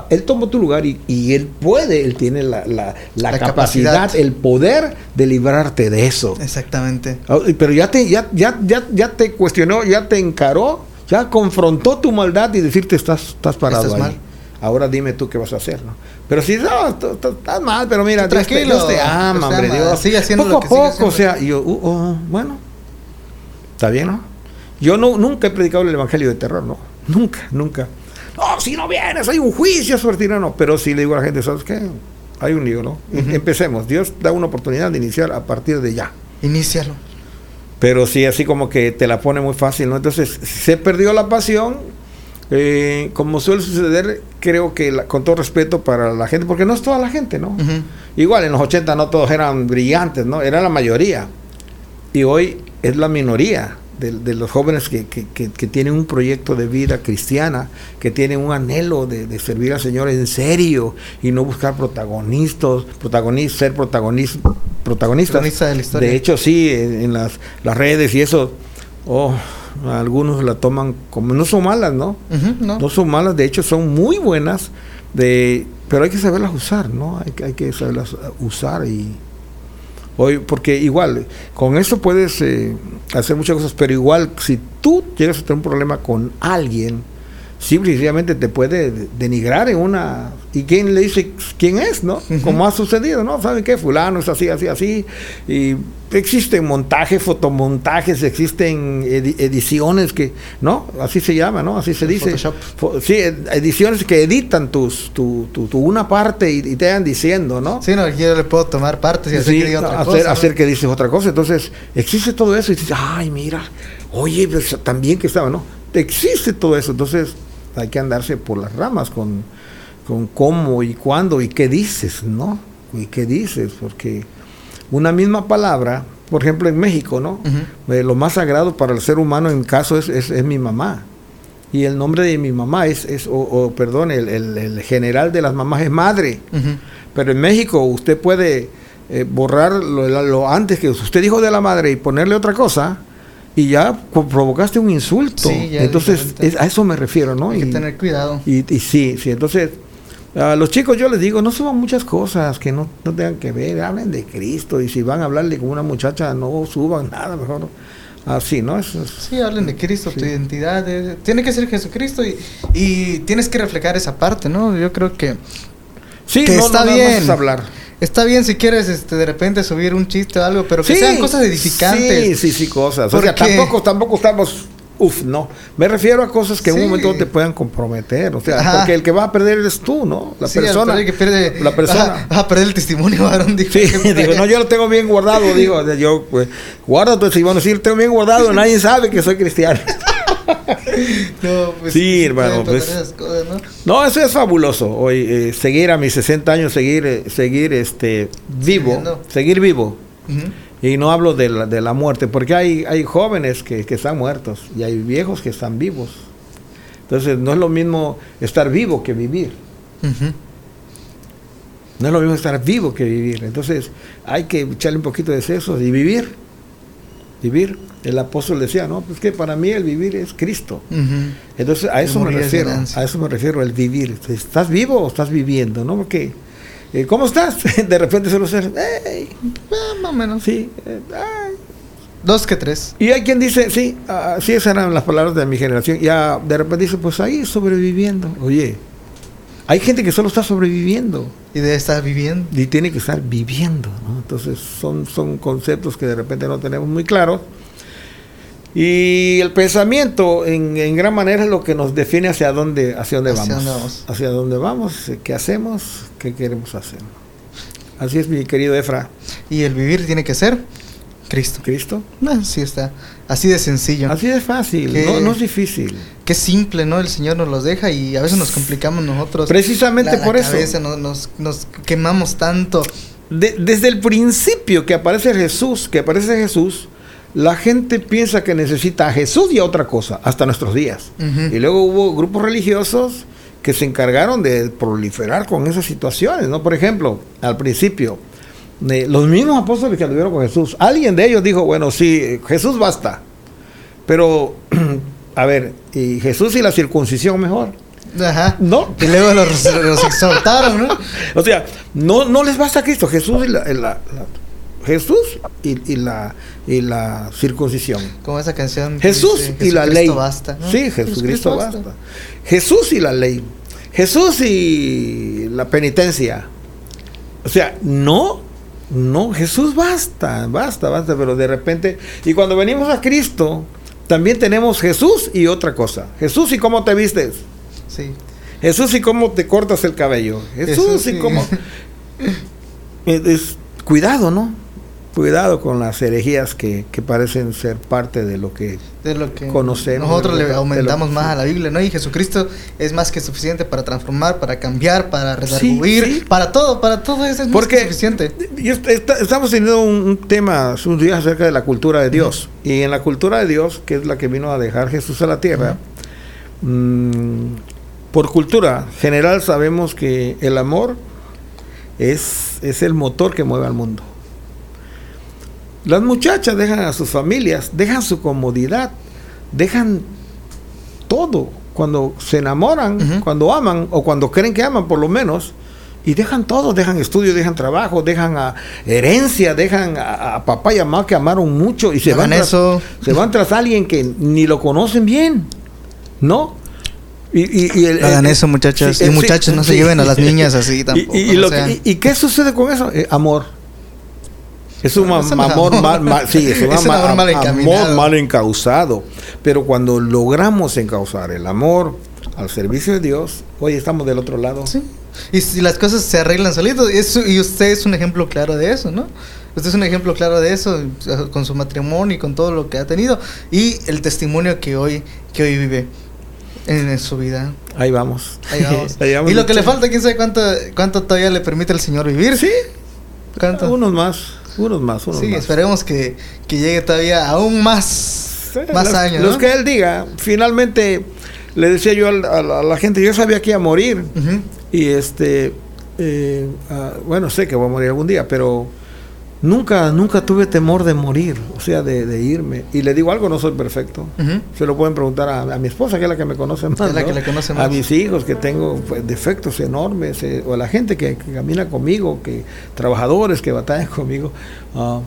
Speaker 2: él tomó tu lugar y, y Él puede, Él tiene la, la- la
Speaker 1: La
Speaker 2: capacidad,
Speaker 1: capacidad.
Speaker 2: el poder de librarte de eso.
Speaker 1: Exactamente.
Speaker 2: Ah, Pero ya te, ya, ya, ya, ya te cuestionó, ya te encaró, ya confrontó tu maldad y decirte estás, estás parado
Speaker 1: Estás
Speaker 2: ahí.
Speaker 1: mal.
Speaker 2: Ahora dime tú qué vas a hacer, ¿no? Pero si no, estás mal, pero mira, Dios te,
Speaker 1: tranquilo,
Speaker 2: Dios te ama, hombre, Dios.
Speaker 1: sigue haciendo
Speaker 2: poco
Speaker 1: lo que
Speaker 2: a
Speaker 1: sigue
Speaker 2: poco, o sea, y yo, uh, oh, bueno, está bien, ¿no? Yo no, nunca he predicado el evangelio de terror, ¿no? Nunca, nunca. No, si no vienes, hay un juicio sobre ti, no, no. Pero si le digo a la gente, ¿sabes qué? Hay un lío, ¿no?
Speaker 1: Ujú.
Speaker 2: Empecemos. Dios da una oportunidad de iniciar a partir de ya.
Speaker 1: Inícialo.
Speaker 2: Pero sí, así como que te la pone muy fácil, ¿no? Entonces, se perdió la pasión. Eh, como suele suceder, creo que la- con todo respeto para la gente, porque no es toda la gente, ¿no? Igual en los 80 no todos eran brillantes, ¿no? Era la mayoría. Y hoy es la minoría de, de los jóvenes que, que- que- que tienen un proyecto de vida cristiana, que tienen un anhelo de, de servir al Señor en serio y no buscar protagonistas, protagonistas ser protagonistas, protagonistas.
Speaker 1: Protagonista de la historia.
Speaker 2: De hecho, sí, en, en las, las redes y eso, oh, algunos la toman como, no son malas, ¿no?
Speaker 1: ¿no?
Speaker 2: No son malas, de hecho son muy buenas, de, pero hay que saberlas usar, ¿no? Hay, que- hay que saberlas usar y hoy, porque igual, con eso puedes eh, hacer muchas cosas, pero igual si tú llegas a tener un problema con alguien, simple y sencillamente te puede de- denigrar en una y quién le dice quién es, ¿no? Como ha sucedido, ¿no? ¿Saben qué? Fulano es así, así, así. Y existen montajes, fotomontajes, existen edi- ediciones que, ¿no? Así se llama, ¿no? Así se dice.
Speaker 1: Photoshop.
Speaker 2: Sí, ed- ediciones que editan tus, tu, tu, tu una parte y, y te van diciendo, ¿no?
Speaker 1: Sí, no, yo le puedo tomar partes y hacer
Speaker 2: Sí,
Speaker 1: que diga otra
Speaker 2: hacer,
Speaker 1: cosa. ¿no?
Speaker 2: hacer que dices otra cosa. Entonces, existe todo eso y dices, ay, mira, oye, pues, también que estaba, ¿no? Existe todo eso. Entonces, hay que andarse por las ramas con, con cómo y cuándo y qué dices, ¿no? Y qué dices, porque una misma palabra, por ejemplo, en México, ¿no? Eh, lo más sagrado para el ser humano en mi caso es, es, es mi mamá. Y el nombre de mi mamá es, es o, o, perdón, el, el- el general de las mamás es madre. Pero en México usted puede eh, borrar lo, lo antes que usted dijo de la madre y ponerle otra cosa y ya provocaste un insulto.
Speaker 1: Sí,
Speaker 2: entonces, es- a eso me refiero, ¿no?
Speaker 1: Hay que
Speaker 2: Y-
Speaker 1: tener cuidado.
Speaker 2: y, y sí, sí, entonces a los chicos yo les digo, no suban muchas cosas que no, no tengan que ver, hablen de Cristo y si van a hablarle con una muchacha no suban nada, mejor así, ¿no? Eso es-
Speaker 1: Sí, hablen de Cristo, tu
Speaker 2: Sí.
Speaker 1: identidad. eh, tiene que ser Jesucristo y, y tienes que reflejar esa parte, ¿no? Yo creo que
Speaker 2: sí,
Speaker 1: Que
Speaker 2: no,
Speaker 1: está
Speaker 2: no,
Speaker 1: bien.
Speaker 2: hablar.
Speaker 1: Está bien si quieres este, de repente subir un chiste o algo, pero que
Speaker 2: Sí,
Speaker 1: sean cosas edificantes.
Speaker 2: Sí, sí, sí, cosas. O sea,
Speaker 1: Porque-
Speaker 2: tampoco, tampoco estamos. Uf, no. Me refiero a cosas que en
Speaker 1: Sí.
Speaker 2: un momento te puedan comprometer. O sea,
Speaker 1: Ajá.
Speaker 2: porque el que va a perder eres tú, ¿no? La
Speaker 1: Sí,
Speaker 2: persona.
Speaker 1: perder que pierde,
Speaker 2: la persona.
Speaker 1: Vas a, perder el testimonio, [laughs] varón. dijo.
Speaker 2: Sí, [laughs] digo, no, yo lo tengo bien guardado, digo, yo, pues, guarda tu testimonio, sí, lo tengo bien guardado, nadie sabe que soy cristiano. [laughs]
Speaker 1: No, pues,
Speaker 2: Sí, hermano, pues.
Speaker 1: esas cosas, ¿no?
Speaker 2: No, eso es fabuloso, hoy, eh, seguir a mis 60 años, seguir, eh, seguir, este, vivo, seguir vivo. Y no hablo de la, de la muerte, porque hay, hay jóvenes que, que están muertos y hay viejos que están vivos. Entonces, no es lo mismo estar vivo que vivir. No es lo mismo estar vivo que vivir. Entonces, hay que echarle un poquito de sesos y vivir. vivir. El apóstol decía, no, pues que para mí el vivir es Cristo. Entonces a eso me refiero, a eso me refiero, el vivir. ¿Estás vivo o estás viviendo? ¿No? Porque, eh, ¿cómo estás? [laughs] De repente solo ser, "Ey,
Speaker 1: Ah, más o menos.
Speaker 2: sí, eh, ay".
Speaker 1: Dos que tres.
Speaker 2: Y hay quien dice, sí, ah, sí, esas eran las palabras de mi generación. Ya de repente dice, pues ahí sobreviviendo. Oye, hay gente que solo está sobreviviendo
Speaker 1: Y debe estar viviendo.
Speaker 2: y tiene que estar viviendo. ¿no? Entonces son, son conceptos que de repente no tenemos muy claros. Y el pensamiento en, en gran manera es lo que nos define hacia dónde, hacia dónde
Speaker 1: Hacia
Speaker 2: vamos. Hacia dónde vamos, qué hacemos, qué queremos hacer. Así es, mi querido Efra.
Speaker 1: Y el vivir tiene que ser Cristo.
Speaker 2: Cristo.
Speaker 1: Así está. Así de sencillo.
Speaker 2: Así de fácil,
Speaker 1: Que-
Speaker 2: no, no es difícil.
Speaker 1: Qué simple, ¿no? El Señor nos los deja y a veces nos complicamos nosotros.
Speaker 2: Precisamente
Speaker 1: La- la
Speaker 2: por eso.
Speaker 1: cabeza, no- nos, nos quemamos tanto.
Speaker 2: De- desde el principio que aparece Jesús, que aparece Jesús, la gente piensa que necesita a Jesús y a otra cosa, hasta nuestros días. Y luego hubo grupos religiosos que se encargaron de proliferar con esas situaciones, ¿no? Por ejemplo, al principio, eh, los mismos apóstoles que anduvieron con Jesús, alguien de ellos dijo, bueno, sí, Jesús basta. Pero, [clears throat] a ver, ¿y Jesús y la circuncisión mejor?
Speaker 1: Ajá.
Speaker 2: No.
Speaker 1: Y luego los, [laughs] los exhortaron, ¿no?
Speaker 2: O sea, no, no les basta Cristo, Jesús y la, y la- la- Jesús y, y la, y la circuncisión.
Speaker 1: Como esa canción.
Speaker 2: Jesús
Speaker 1: dice,
Speaker 2: y la
Speaker 1: "Jesucristo
Speaker 2: ley.
Speaker 1: basta", ¿no?
Speaker 2: Sí, Jesucristo basta. Jesús y la ley. Jesús y la penitencia. O sea, no, no, Jesús basta, basta, basta, pero de repente, y cuando venimos a Cristo, también tenemos Jesús y otra cosa. Jesús y cómo te vistes.
Speaker 1: Sí.
Speaker 2: Jesús y cómo te cortas el cabello. Jesús,
Speaker 1: Jesús
Speaker 2: y
Speaker 1: y-
Speaker 2: cómo... Es- [laughs] es- cuidado, ¿no? Cuidado con las herejías que, que parecen ser parte de lo que...
Speaker 1: De lo que
Speaker 2: Conocemos,
Speaker 1: nosotros le aumentamos más a la Biblia, ¿no? Y Jesucristo es más que suficiente para transformar, para cambiar, para redarguir,
Speaker 2: sí.
Speaker 1: para todo, para todo eso es más
Speaker 2: Porque
Speaker 1: que suficiente.
Speaker 2: y est- está- estamos teniendo un, un tema unos días acerca de la cultura de Dios. Y en la cultura de Dios, que es la que vino a dejar Jesús a la tierra, mm, por cultura general sabemos que el amor es, es el motor que mueve al mundo. Las muchachas dejan a sus familias, dejan su comodidad, dejan todo cuando se enamoran, cuando aman o cuando creen que aman por lo menos, y dejan todo, dejan estudio, dejan trabajo, dejan a herencia, dejan a, a papá y a mamá que amaron mucho y se
Speaker 1: Hagan
Speaker 2: van, tras,
Speaker 1: eso.
Speaker 2: se van tras alguien que ni lo conocen bien, ¿no? Y, y- y el-
Speaker 1: Hagan
Speaker 2: el-
Speaker 1: eso, muchachas.
Speaker 2: sí,
Speaker 1: y muchachos,
Speaker 2: sí,
Speaker 1: no se lleven a las [laughs] niñas así tampoco.
Speaker 2: ¿Y, y
Speaker 1: no
Speaker 2: lo que-
Speaker 1: sean-
Speaker 2: y- y qué sucede con eso? Eh, amor. Es un amor
Speaker 1: amor.
Speaker 2: mal, mal- sí, es un [laughs]
Speaker 1: Es amor mal
Speaker 2: amor mal encausado. Pero cuando logramos encauzar el amor al servicio de Dios, hoy estamos del otro lado.
Speaker 1: Sí. Y si las cosas se arreglan solitos, eso, y usted es un ejemplo claro de eso, ¿no? Usted es un ejemplo claro de eso con su matrimonio y con todo lo que ha tenido y el testimonio que hoy que hoy vive en, en su vida.
Speaker 2: Ahí vamos.
Speaker 1: Ahí vamos. [laughs]
Speaker 2: Ahí vamos
Speaker 1: y lo que le falta, quién sabe cuánto cuánto todavía le permite el Señor vivir.
Speaker 2: Sí.
Speaker 1: ¿Cuánto?
Speaker 2: Unos más, unos más, unos
Speaker 1: sí,
Speaker 2: más.
Speaker 1: esperemos que, que llegue todavía aún más
Speaker 2: Sí,
Speaker 1: más
Speaker 2: los,
Speaker 1: años,
Speaker 2: Los que él diga. Finalmente, le decía yo al- a la, a la gente, yo sabía que iba a morir. Y este, eh, ah, bueno, sé que voy a morir algún día, pero nunca, nunca tuve temor de morir, o sea, de, de irme. Y le digo algo, no soy perfecto. Se lo pueden preguntar a, a mi esposa, que es la que me conoce más.
Speaker 1: Es la
Speaker 2: ¿no?
Speaker 1: que conoce
Speaker 2: A
Speaker 1: más.
Speaker 2: mis hijos, que tengo pues, defectos enormes, eh, o a la gente que, que camina conmigo, que trabajadores que batallan [laughs] conmigo. ah,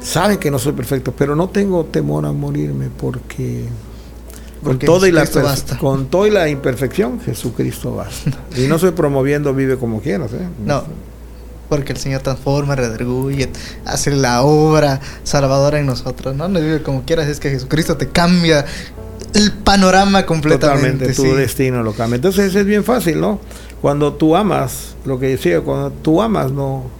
Speaker 2: saben que no soy perfecto, pero no tengo temor a morirme porque con y la
Speaker 1: basta.
Speaker 2: toda y la imperfección Jesucristo basta. [laughs] y no estoy promoviendo vive como quieras, ¿eh?
Speaker 1: No, porque el Señor transforma, redarguye, hace la obra salvadora en nosotros, ¿no? No vive como quieras, es que Jesucristo te cambia el panorama completamente.
Speaker 2: Totalmente, tu
Speaker 1: sí.
Speaker 2: destino lo cambia. Entonces es bien fácil, ¿no? Cuando tú amas, lo que decía, cuando tú amas no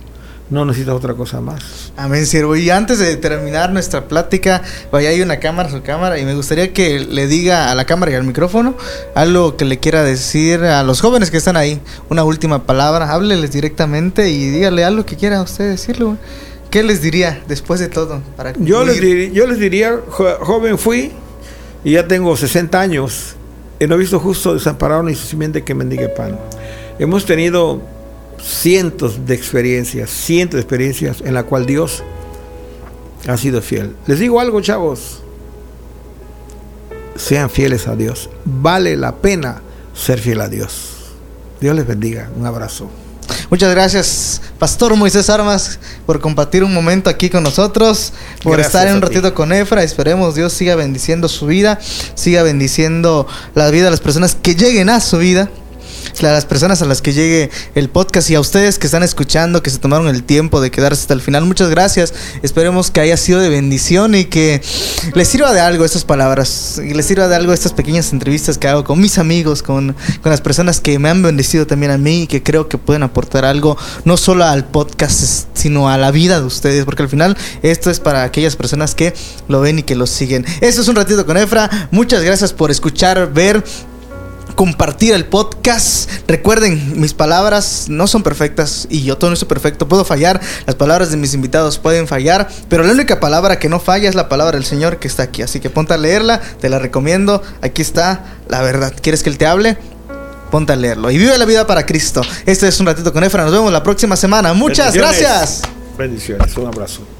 Speaker 2: no necesitas otra cosa más.
Speaker 1: Amén, siervo. Y antes de terminar nuestra plática, vaya, hay una cámara, su cámara, y me gustaría que le diga a la cámara y al micrófono algo que le quiera decir a los jóvenes que están ahí. Una última palabra, hábleles directamente y dígale algo que quiera usted decirle. güey. ¿Qué les diría después de todo? Para
Speaker 2: Yo les, diri- yo les diría, jo- joven fui y ya tengo 60 años y no he visto justo desamparado ni su simiente que mendigue pan. Hemos tenido cientos de experiencias, cientos de experiencias en la cual Dios ha sido fiel. Les digo algo, chavos. Sean fieles a Dios. Vale la pena ser fiel a Dios. Dios les bendiga. Un abrazo.
Speaker 1: Muchas gracias, Pastor Moisés Armas, por compartir un momento aquí con nosotros, por
Speaker 2: Gracias
Speaker 1: estar en un
Speaker 2: ti.
Speaker 1: ratito con Efra. Esperemos Dios siga bendiciendo su vida, siga bendiciendo la vida de las personas que lleguen a su vida. A las personas a las que llegue el podcast y a ustedes que están escuchando, que se tomaron el tiempo de quedarse hasta el final, muchas gracias. Esperemos que haya sido de bendición y que les sirva de algo estas palabras, les sirva de algo estas pequeñas entrevistas que hago con mis amigos, con, con las personas que me han bendecido también a mí y que creo que pueden aportar algo, no solo al podcast, sino a la vida de ustedes, porque al final esto es para aquellas personas que lo ven y que lo siguen. Esto es un ratito con Efra. Muchas gracias por escuchar, ver compartir el podcast. Recuerden, mis palabras no son perfectas y yo todo no soy perfecto. Puedo fallar, las palabras de mis invitados pueden fallar, pero la única palabra que no falla es la palabra del Señor que está aquí. Así que ponte a leerla, te la recomiendo. Aquí está la verdad. ¿Quieres que Él te hable? Ponte a leerlo y vive la vida para Cristo. Este es un ratito con Efra. Nos vemos la próxima semana. Muchas
Speaker 2: Bendiciones.
Speaker 1: gracias.
Speaker 2: Bendiciones. Un abrazo.